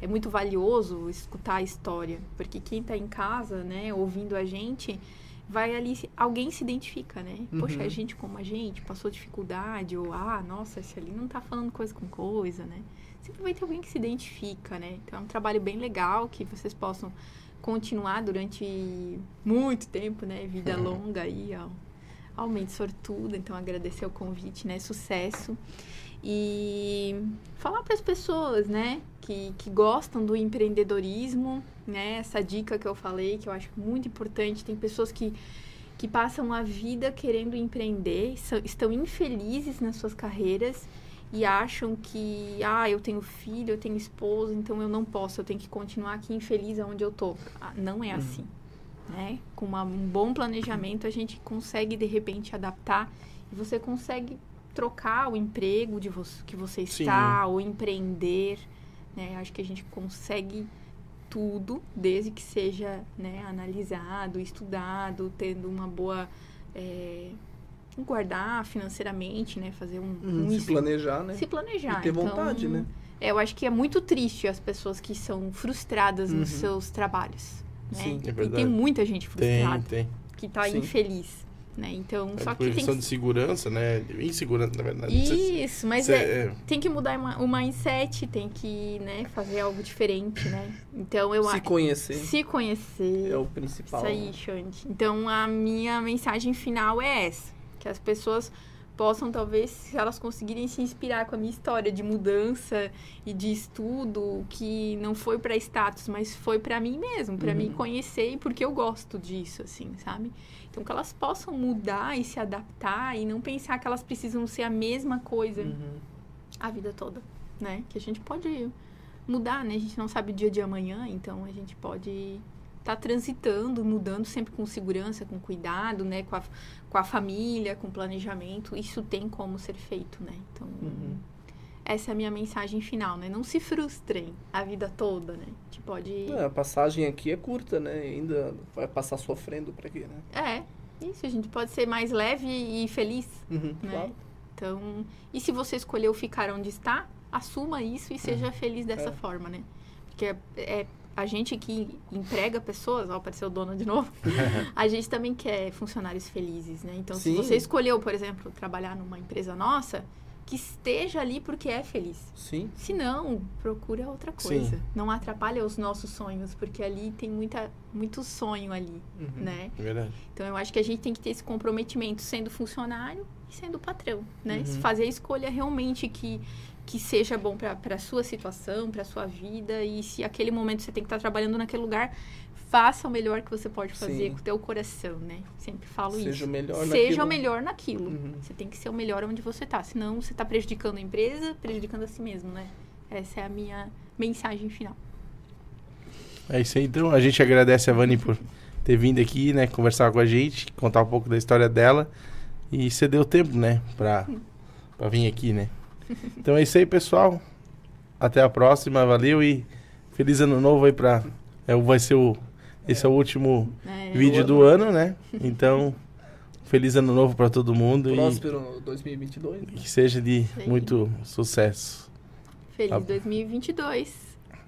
é muito valioso escutar a história, porque quem está em casa, né, ouvindo a gente, vai ali, alguém se identifica, né? Poxa, Uhum. é gente como a gente, passou dificuldade, ou, ah, nossa, esse ali não tá falando coisa com coisa, né? Sempre vai ter alguém que se identifica, né? Então, é um trabalho bem legal que vocês possam continuar durante muito tempo, né? Vida Uhum. longa aí, ó. Aumente sortuda, então agradecer o convite, né? Sucesso. E falar para as pessoas, né, que, que gostam do empreendedorismo, né, essa dica que eu falei, que eu acho muito importante. Tem pessoas que, que passam a vida querendo empreender, são, estão infelizes nas suas carreiras e acham que, ah, eu tenho filho, eu tenho esposo, então eu não posso, eu tenho que continuar aqui infeliz onde eu tô. Ah, não é assim, né? Com uma- um bom planejamento, a gente consegue, de repente, adaptar e você consegue trocar o emprego de você, que você Sim. está, ou empreender, né? Acho que a gente consegue tudo, desde que seja né, analisado, estudado, tendo uma boa... É, guardar financeiramente, né? Fazer um... Hum, um se es- planejar, né? se planejar. E ter então, vontade, né? é, eu acho que é muito triste as pessoas que são frustradas nos Uhum. seus trabalhos. Né? Sim, é E verdade. tem muita gente Tem, frustrada tem. que tá Sim. infeliz. Né? Então, É só que tem de segurança, né? Insegurança, na verdade. Se- Isso, mas se é, é- tem que mudar uma- o mindset, tem que né, fazer algo diferente, né? Então, eu Se acho... conhecer Se conhecer. é o principal. Isso aí, Xande. Então, a minha mensagem final é essa. Que as pessoas possam, talvez, se elas conseguirem se inspirar com a minha história de mudança e de estudo, que não foi para status, mas foi para mim mesmo, para Uhum. me conhecer e porque eu gosto disso, assim, sabe? Então, que elas possam mudar e se adaptar e não pensar que elas precisam ser a mesma coisa Uhum. a vida toda, né? Que a gente pode mudar, né? A gente não sabe o dia de amanhã, então a gente pode estar transitando, mudando sempre com segurança, com cuidado, né? Com a, com a família, com planejamento. Isso tem como ser feito, né? Então, Uhum. essa é a minha mensagem final, né? Não se frustrem a vida toda, né? A gente pode... É, a passagem aqui é curta, né? Ainda vai passar sofrendo pra quê, né? É, isso. A gente pode ser mais leve e feliz, Uhum, né? claro. Então, e se você escolheu ficar onde está, assuma isso e seja feliz dessa É. forma, né? Porque é, é a gente que emprega pessoas, ó, apareceu o dono de novo, *laughs* a gente também quer funcionários felizes, né? Então, Sim. se você escolheu, por exemplo, trabalhar numa empresa nossa, que esteja ali porque é feliz. Sim. Se não, procura outra Sim. coisa. Não atrapalha os nossos sonhos, porque ali tem muita, muito sonho ali, Uhum. né? É verdade. Então eu acho que a gente tem que ter esse comprometimento sendo funcionário e sendo patrão, né? Uhum. Fazer a escolha realmente que, que seja bom para a sua situação, para a sua vida e se aquele momento você tem que estar trabalhando naquele lugar, faça o melhor que você pode fazer Sim. com o teu coração, né? Sempre falo Seja isso. o melhor Seja naquilo. o melhor naquilo. Uhum. Você tem que ser o melhor onde você tá, senão você tá prejudicando a empresa, prejudicando a si mesmo, né? Essa é a minha mensagem final. É isso aí, então. A gente agradece a Vani por ter vindo aqui, né? Conversar com a gente, contar um pouco da história dela. E você deu tempo, né? Pra, pra vir aqui, né? Então é isso aí, pessoal. Até a próxima. Valeu e feliz ano novo aí pra... É, vai ser o... Esse é o último É, vídeo do ano, né? Então, feliz ano novo pra todo mundo e Próspero 2022. né? que seja de aí. muito sucesso. Feliz Tá. 2022.